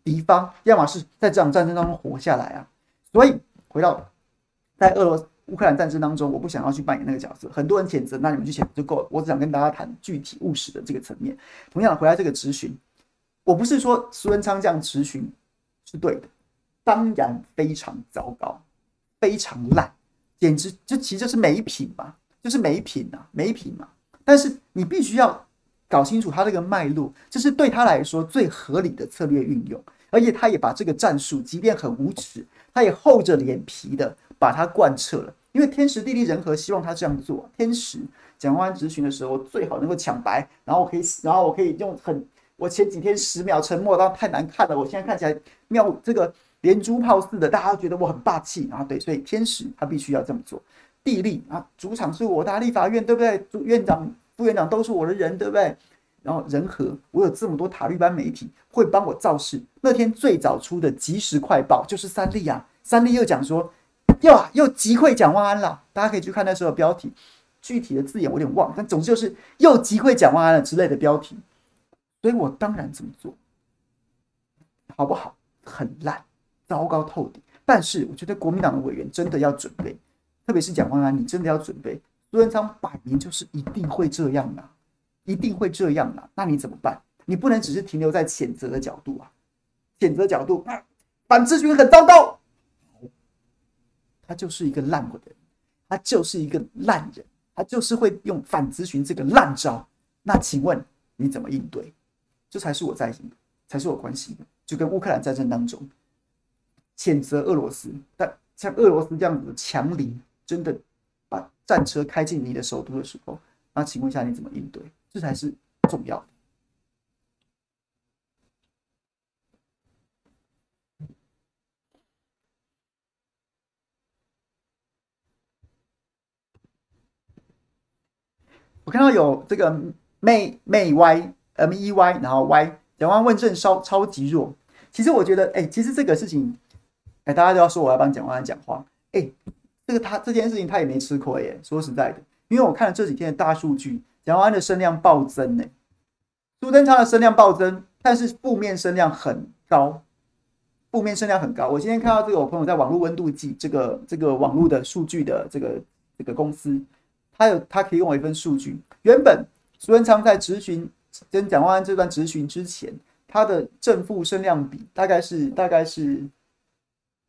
敌方，要么是在这场战争当中活下来啊。所以回到在俄罗斯乌克兰战争当中，我不想要去扮演那个角色。很多人谴责，那你们去谴责就够了。我只想跟大家谈具体务实的这个层面。同样回来这个质询，我不是说苏文昌这样质询。是对的，当然非常糟糕，非常烂，简直就其实就是没品嘛，就是没品啊，没品嘛。但是你必须要搞清楚他这个脉络，这是对他来说最合理的策略运用，而且他也把这个战术，即便很无耻，他也厚着脸皮的把它贯彻了。因为天时地利人和，希望他这样做。天时，蒋万安执询的时候最好能够抢白，然后我可以，然后我可以用很。我前几天十秒沉默，到太难看了。我现在看起来妙，这个连珠炮似的，大家都觉得我很霸气啊。对，所以天时他必须要这么做。地利啊，主场是我大立法院，对不对？主院长、副院长都是我的人，对不对？然后人和，我有这么多塔利班媒体会帮我造势。那天最早出的即时快报就是三立啊，三立又讲说，又又击溃蒋万安了。大家可以去看那时候的标题，具体的字眼我有点忘，但总之就是又击溃蒋万安了之类的标题。所以我当然这么做，好不好？很烂，糟糕透顶。但是我觉得国民党的委员真的要准备，特别是蒋万安，你真的要准备。朱元璋摆明就是一定会这样的，一定会这样的。那你怎么办？你不能只是停留在谴责的角度啊！谴责角度，反咨询很糟糕，他就是一个烂人，他就是一个烂人，他就是会用反咨询这个烂招。那请问你怎么应对？这才是我在意的，才是我关心的。就跟乌克兰战争当中，谴责俄罗斯，但像俄罗斯这样子的强邻，真的把战车开进你的首都的时候，那请问一下你怎么应对？这才是重要的。我看到有这个妹妹 ymey 然后 Y，蒋万问政超超级弱。其实我觉得，哎、欸，其实这个事情，哎、欸，大家都要说我要帮蒋万安讲话。哎、欸，这个他这件事情他也没吃亏耶。说实在的，因为我看了这几天的大数据，蒋万安的声量暴增呢。苏贞昌的声量暴增，但是负面声量很高，负面声量很高。我今天看到这个，我朋友在网络温度计这个这个网络的数据的这个这个公司，他有他提供我一份数据，原本苏贞昌在质询。跟蒋万安这段质询之前，他的正负声量比大概是大概是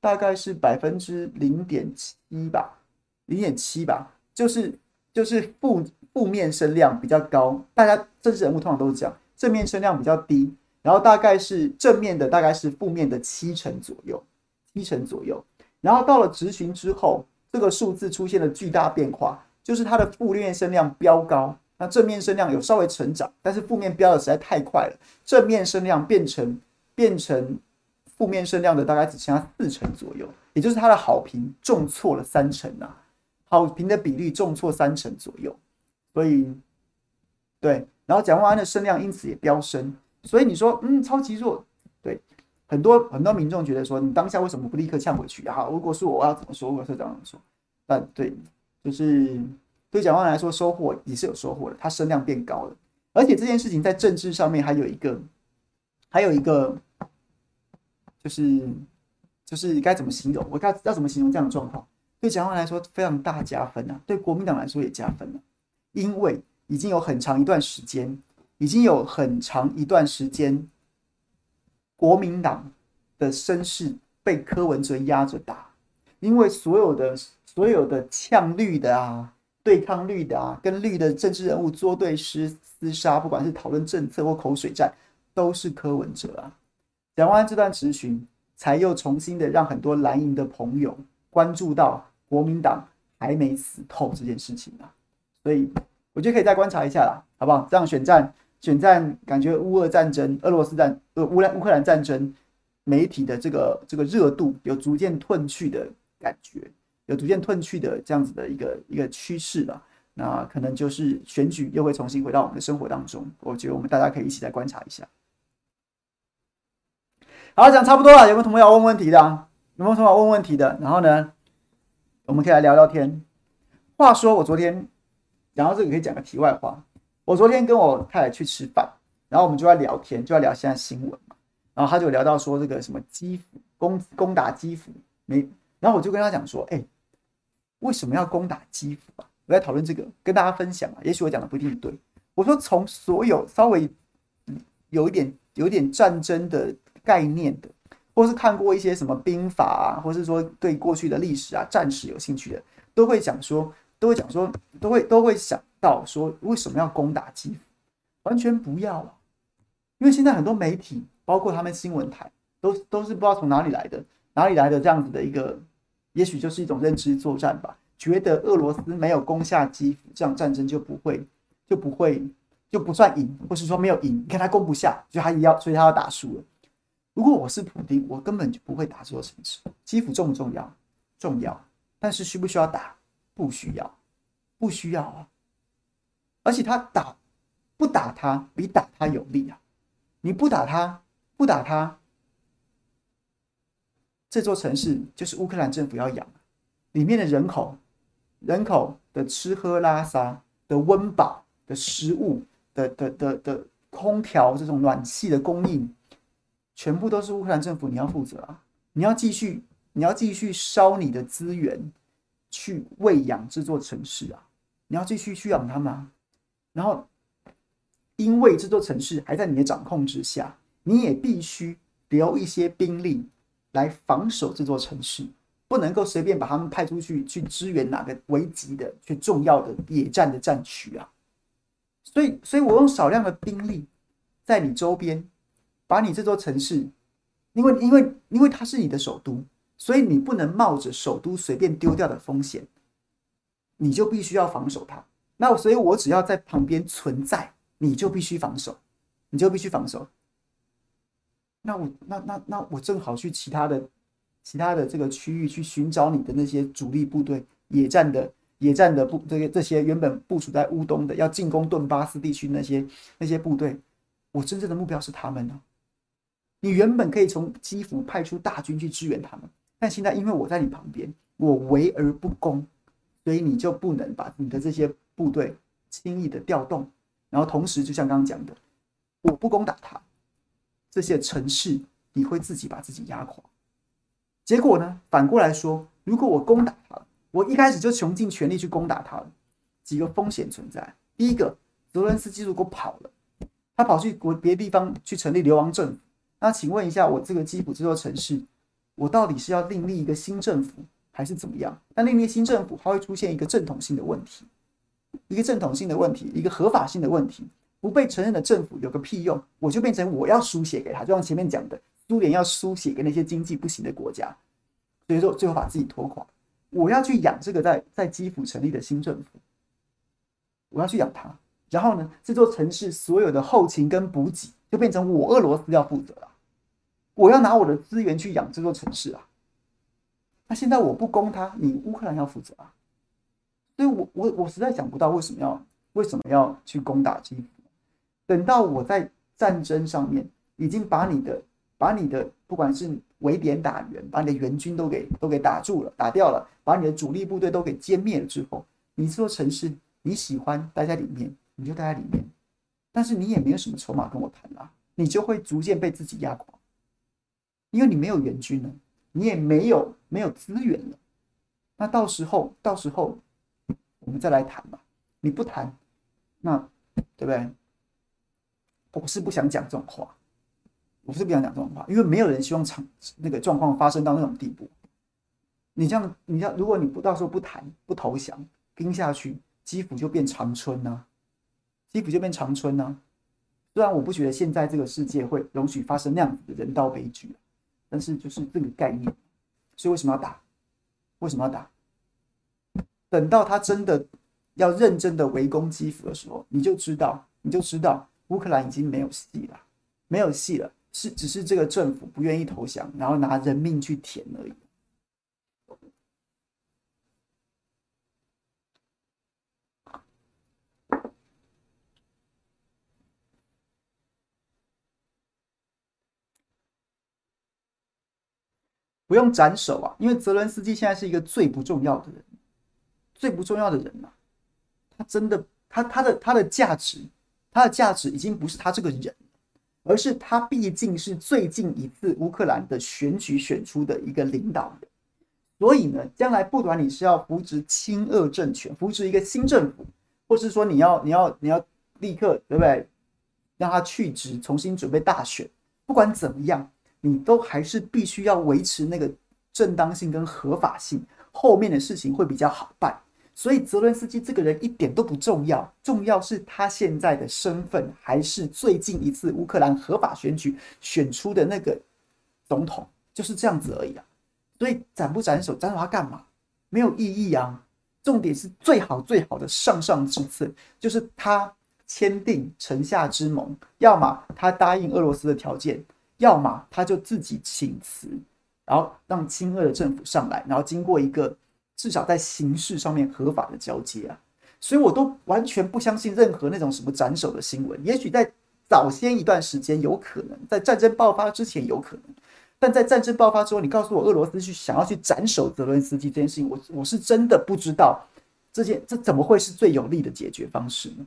大概是百分之零点七吧，零点七吧，就是就是负负面声量比较高。大家政治人物通常都是这样，正面声量比较低，然后大概是正面的大概是负面的七成左右，七成左右。然后到了执行之后，这个数字出现了巨大变化，就是它的负面声量飙高。那正面声量有稍微成长，但是负面飙的实在太快了，正面声量变成变成负面声量的大概只剩下四成左右，也就是他的好评重错了三成啊，好评的比例重错三成左右，所以对，然后蒋万安的声量因此也飙升，所以你说嗯超级弱，对，很多很多民众觉得说你当下为什么不立刻呛回去啊？如果是我，我要怎么说？如果是这样说，但对，就是。对蒋万安来说，收获也是有收获的，他声量变高了，而且这件事情在政治上面还有一个，还有一个，就是就是该怎么形容？我该要怎么形容这样的状况？对蒋万来说非常大加分啊，对国民党来说也加分了，因为已经有很长一段时间，已经有很长一段时间，国民党的声势被柯文哲压着打，因为所有的所有的呛绿的啊，对抗绿的啊，跟绿的政治人物作对厮厮杀，不管是讨论政策或口水战，都是柯文哲啊。讲完这段质询，才又重新的让很多蓝营的朋友关注到国民党还没死透这件事情啊，所以我觉得可以再观察一下啦，好不好？这样选战选战感觉乌俄战争、俄罗斯战呃乌兰乌克兰战争媒体的这个这个热度有逐渐褪去的感觉，有逐渐褪去的这样子的一个一个趋势了。那可能就是选举又会重新回到我们的生活当中，我觉得我们大家可以一起来观察一下。好，讲差不多了，有没有同学要问问题的？有没有同学要问问题的？然后呢，我们可以来聊聊天。话说我昨天，然后这个可以讲个题外话。我昨天跟我太太去吃饭，然后我们就在聊天，就在聊现在新闻嘛。然后他就聊到说这个什么基辅攻攻打基辅没，然后我就跟他讲说，哎，为什么要攻打基辅啊？我在讨论这个，跟大家分享啊。也许我讲的不一定对。我说从所有稍微有一点有一点战争的。概念的，或是看过一些什么兵法啊，或是说对过去的历史啊、战史有兴趣的，都会讲说，都会讲说，都会都会想到说，为什么要攻打基辅？完全不要啊！因为现在很多媒体，包括他们新闻台，都都是不知道从哪里来的，哪里来的这样子的一个，也许就是一种认知作战吧，觉得俄罗斯没有攻下基辅，这样战争就不会就不会就不算赢，或是说没有赢，你看他攻不下，所以他也要，所以他要打输了。如果我是普丁，我根本就不会打这座城市。基辅重不重要？重要。但是需不需要打？不需要，不需要啊。而且他打不打他，比打他有利啊。你不打他，不打他，这座城市就是乌克兰政府要养，里面的人口、人口的吃喝拉撒的温饱的食物的的的的空调这种暖气的供应。全部都是乌克兰政府，你要负责啊！你要继续，你要继续烧你的资源去喂养这座城市啊！你要继续去养他们啊！然后，因为这座城市还在你的掌控之下，你也必须留一些兵力来防守这座城市，不能够随便把他们派出去去支援哪个危急的、去重要的野战的战区啊！所以，所以我用少量的兵力在你周边。把你这座城市，因为因为因为它是你的首都，所以你不能冒着首都随便丢掉的风险，你就必须要防守它。那所以，我只要在旁边存在，你就必须防守，你就必须防守。那我那那那我正好去其他的其他的这个区域去寻找你的那些主力部队，野战的野战的部这些这些原本部署在乌东的要进攻顿巴斯地区那些那些部队，我真正的目标是他们呢。你原本可以从基辅派出大军去支援他们，但现在因为我在你旁边，我围而不攻，所以你就不能把你的这些部队轻易的调动。然后同时，就像刚刚讲的，我不攻打他，这些城市你会自己把自己压垮。结果呢，反过来说，如果我攻打他，我一开始就穷尽全力去攻打他了，几个风险存在。第一个，泽伦斯基如果跑了，他跑去国别的地方去成立流亡政府。那请问一下，我这个基辅这座城市，我到底是要另立一个新政府，还是怎么样？那另立新政府，它会出现一个正统性的问题，一个正统性的问题，一个合法性的问题。不被承认的政府有个屁用？我就变成我要输血给他，就像前面讲的，苏联要输血给那些经济不行的国家，所以说最后把自己拖垮。我要去养这个在在基辅成立的新政府，我要去养他。然后呢，这座城市所有的后勤跟补给就变成我俄罗斯要负责了。我要拿我的资源去养这座城市啊！那现在我不攻他，你乌克兰要负责啊！所以我我我实在想不到为什么要为什么要去攻打基辅。等到我在战争上面已经把你的把你的不管是围点打援，把你的援军都给都给打住了，打掉了，把你的主力部队都给歼灭了之后，你这座城市你喜欢待在里面，你就待在里面，但是你也没有什么筹码跟我谈啊，你就会逐渐被自己压垮，因为你没有援军了，你也没有没有资源了，那到时候到时候我们再来谈吧。你不谈，那对不对？我是不想讲这种话，我是不想讲这种话，因为没有人希望场那个状况发生到那种地步。你这样，你要如果你不到时候不谈不投降，盯下去，基辅就变长春呐、基辅就变长春呐、啊。虽然我不觉得现在这个世界会容许发生那样子的人道悲剧，但是就是这个概念。所以为什么要打？为什么要打？等到他真的要认真的围攻基辅的时候，你就知道，你就知道乌克兰已经没有戏了，没有戏了，是只是这个政府不愿意投降，然后拿人命去填而已。不用斩首啊，因为泽伦斯基现在是一个最不重要的人，最不重要的人呐、啊。他真的，他他的他的价值，他的价值已经不是他这个人，而是他毕竟是最近一次乌克兰的选举选出的一个领导人。所以呢，将来不管你是要扶植亲俄政权，扶植一个新政府，或是说你要你要你要立刻对不对，让他去职，重新准备大选，不管怎么样。你都还是必须要维持那个正当性跟合法性，后面的事情会比较好办。所以泽伦斯基这个人一点都不重要，重要是他现在的身份还是最近一次乌克兰合法选举选出的那个总统，就是这样子而已啊。所以斩不斩首，斩首他干嘛？没有意义啊。重点是最好最好的上上之策，就是他签订城下之盟，要么他答应俄罗斯的条件。要么他就自己请辞，然后让亲俄的政府上来，然后经过一个至少在形式上面合法的交接啊，所以我都完全不相信任何那种什么斩首的新闻。也许在早先一段时间有可能，在战争爆发之前有可能，但在战争爆发之后，你告诉我俄罗斯去想要去斩首泽伦斯基这件事情，我我是真的不知道这件这怎么会是最有利的解决方式呢？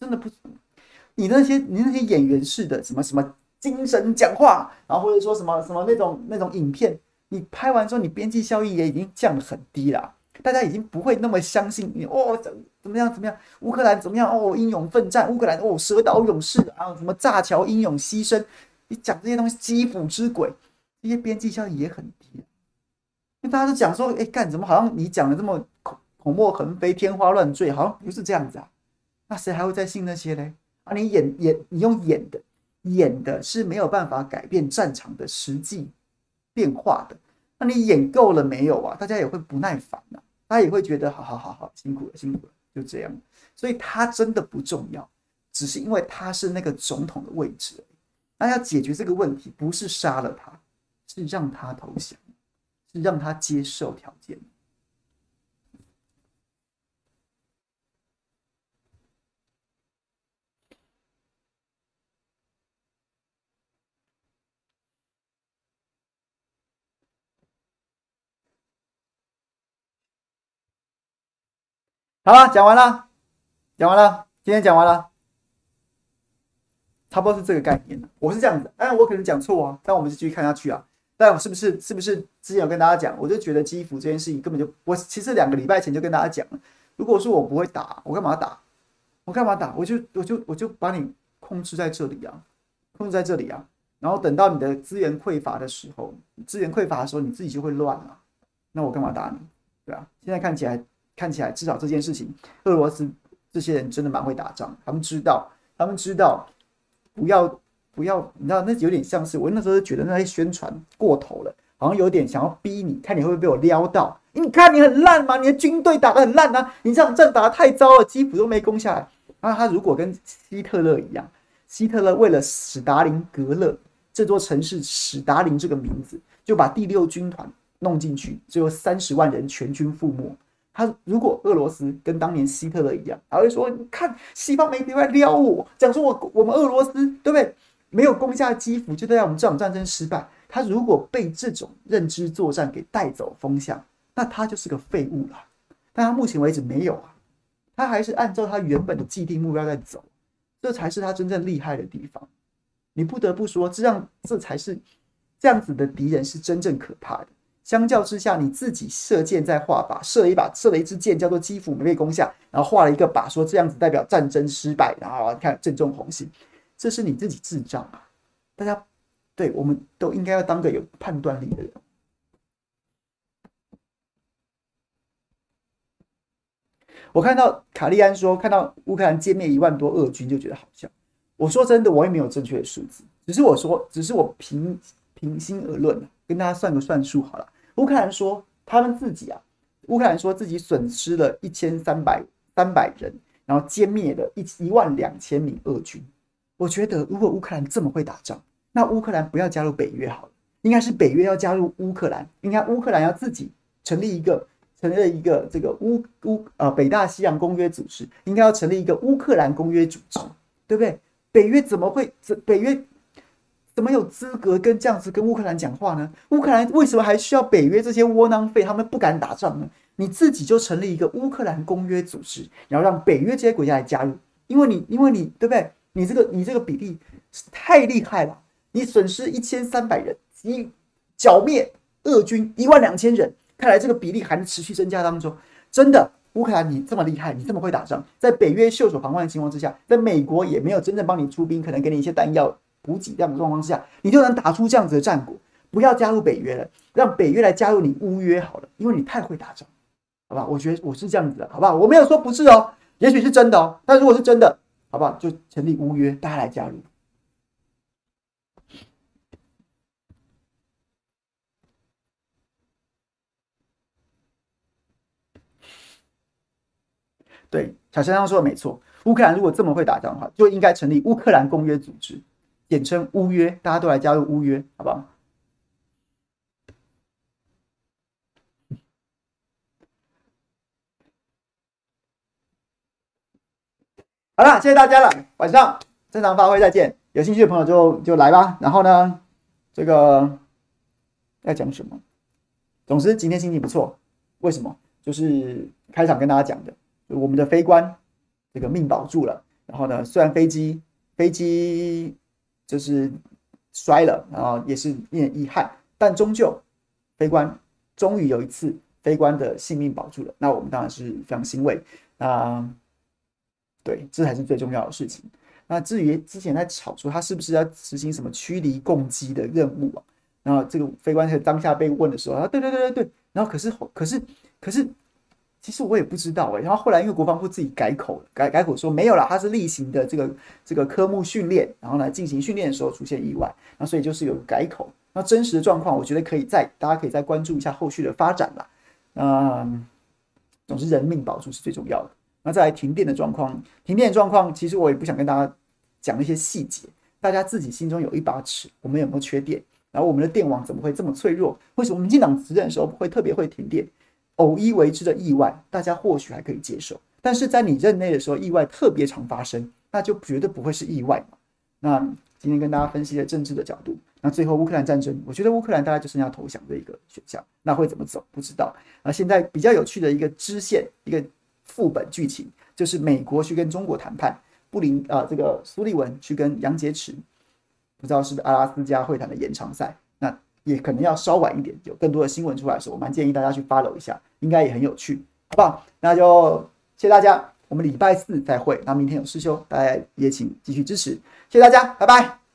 真的不，你那些你那些演员式的什么什么。精神讲话，然后或者说什么什么那种那种影片，你拍完之后，你边际效益也已经降得很低了，大家已经不会那么相信你哦，怎怎么样怎么样，乌克兰怎么样哦，英勇奋战，乌克兰哦，蛇岛勇士啊，什么炸桥英勇牺牲，你讲这些东西，基辅之鬼，这些边际效益也很低，因为大家都讲说，哎，干怎么好像你讲的这么口口沫横飞、天花乱坠，好像不是这样子啊？那谁还会再信那些嘞？啊，你演演，你用演的。演的是没有办法改变战场的实际变化的，那你演够了没有啊？大家也会不耐烦啊，大家也会觉得好好好好辛苦了辛苦了，就这样。所以他真的不重要，只是因为他是那个总统的位置而已。那要解决这个问题，不是杀了他，是让他投降，是让他接受条件。好了，讲完了，讲完了，今天讲完了，差不多是这个概念。我是这样子，哎，我可能讲错啊，但我们继续看下去啊。但我是不是是不是之前有跟大家讲，我就觉得基辅这件事情根本就，我其实两个礼拜前就跟大家讲了，如果说我不会打，我干嘛打？我干嘛打？我就我就我就把你控制在这里啊，控制在这里啊。然后等到你的资源匮乏的时候，资源匮乏的时候，你自己就会乱了。那我干嘛打你？对啊，现在看起来。看起来，至少这件事情，俄罗斯这些人真的蛮会打仗。他们知道，他们知道，不要不要，你知道，那有点像是我那时候觉得那些宣传过头了，好像有点想要逼你，看你会不会被我撩到。你看你很烂吗？你的军队打得很烂啊！你这样仗打得太糟了，基辅都没攻下来。那，他如果跟希特勒一样，希特勒为了史达林格勒这座城市，史达林这个名字，就把第六军团弄进去，最后三十万人全军覆没。他如果俄罗斯跟当年希特勒一样，还会说：“你看西方媒体在撩我，讲说我我们俄罗斯对不对？没有攻下基辅，就代表我们这场战争失败。”他如果被这种认知作战给带走风向，那他就是个废物了。但他目前为止没有啊，他还是按照他原本的既定目标在走，这才是他真正厉害的地方。你不得不说，这样这才是这样子的敌人是真正可怕的。相较之下，你自己射箭在画靶，射了一把，射了一支箭，叫做基辅没被攻下，然后画了一个靶，说这样子代表战争失败，然后看正中红心，这是你自己智障啊！大家，对，我们都应该要当个有判断力的人。我看到卡利安说，看到乌克兰歼灭一万多俄军，就觉得好笑。我说真的，我也没有正确的数字，只是我说，只是我平平心而论，跟大家算个算数好了。乌克兰说他们自己啊，乌克兰说自己损失了一千三百三百人，然后歼灭了一一万两千名俄军。我觉得如果乌克兰这么会打仗，那乌克兰不要加入北约好了，应该是北约要加入乌克兰，应该乌克兰要自己成立一个。成立一个这个乌乌呃北大西洋公约组织，应该要成立一个乌克兰公约组织，对不对？北约怎么会？北约怎么有资格跟这样子跟乌克兰讲话呢？乌克兰为什么还需要北约这些窝囊废？他们不敢打仗呢？你自己就成立一个乌克兰公约组织，然后让北约这些国家来加入，因为你因为你对不对？你这个你这个比例太厉害了，你损失一千三百人，你剿灭俄军一万两千人。看来这个比例还能持续增加当中，真的，乌克兰你这么厉害，你这么会打仗，在北约袖手旁观的情况之下，在美国也没有真正帮你出兵，可能给你一些弹药补给这样的状况之下，你就能打出这样子的战果。不要加入北约了，让北约来加入你乌约好了，因为你太会打仗，好吧？我觉得我是这样子的，好不好？我没有说不是哦，也许是真的哦，但如果是真的，好不好？就成立乌约，大家来加入。对，小先生说的没错。乌克兰如果这么会打仗的话，就应该成立乌克兰公约组织，简称乌约，大家都来加入乌约，好不好？好了，谢谢大家了，晚上正常发挥，再见。有兴趣的朋友就就来吧。然后呢，这个要讲什么？总之今天心情不错，为什么？就是开场跟大家讲的。我们的飞官这个命保住了，然后呢，虽然飞机飞机就是摔了，然后也是一点遗憾，但终究飞官终于有一次飞官的性命保住了，那我们当然是非常欣慰。那对，这才是最重要的事情。那至于之前在吵说他是不是要执行什么驱离共击的任务啊？然后这个飞官在当下被问的时候，啊，对对对对对，然后可是可是可是。其实我也不知道哎、欸，然后后来因为国防部自己改口了，改改口说没有了，它是例行的这个这个科目训练，然后呢进行训练的时候出现意外，那所以就是有改口。那真实的状况，我觉得可以再大家可以再关注一下后续的发展啦。嗯，总之人命保住是最重要的。那再来停电的状况，停电的状况，其实我也不想跟大家讲那些细节，大家自己心中有一把尺，我们有没有缺电？然后我们的电网怎么会这么脆弱？为什么民进党执政的时候会特别会停电？偶一为之的意外，大家或许还可以接受，但是在你任内的时候，意外特别常发生，那就绝对不会是意外嘛。那今天跟大家分析了政治的角度，那最后乌克兰战争，我觉得乌克兰大概就剩下投降的一个选项，那会怎么走不知道。那现在比较有趣的一个支线，一个副本剧情，就是美国去跟中国谈判，布林啊、呃，这个苏利文去跟杨洁篪，不知道是阿拉斯加会谈的延长赛。也可能要稍晚一点，有更多的新闻出来的时候，我蛮建议大家去 follow 一下，应该也很有趣，好不好？那就谢谢大家，我们礼拜四再会。那明天有师兄，大家也请继续支持，谢谢大家，拜拜。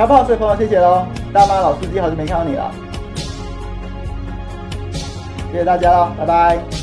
小胖子朋友，谢谢喽！大妈老司机，好久没看到你了，谢谢大家了，拜拜。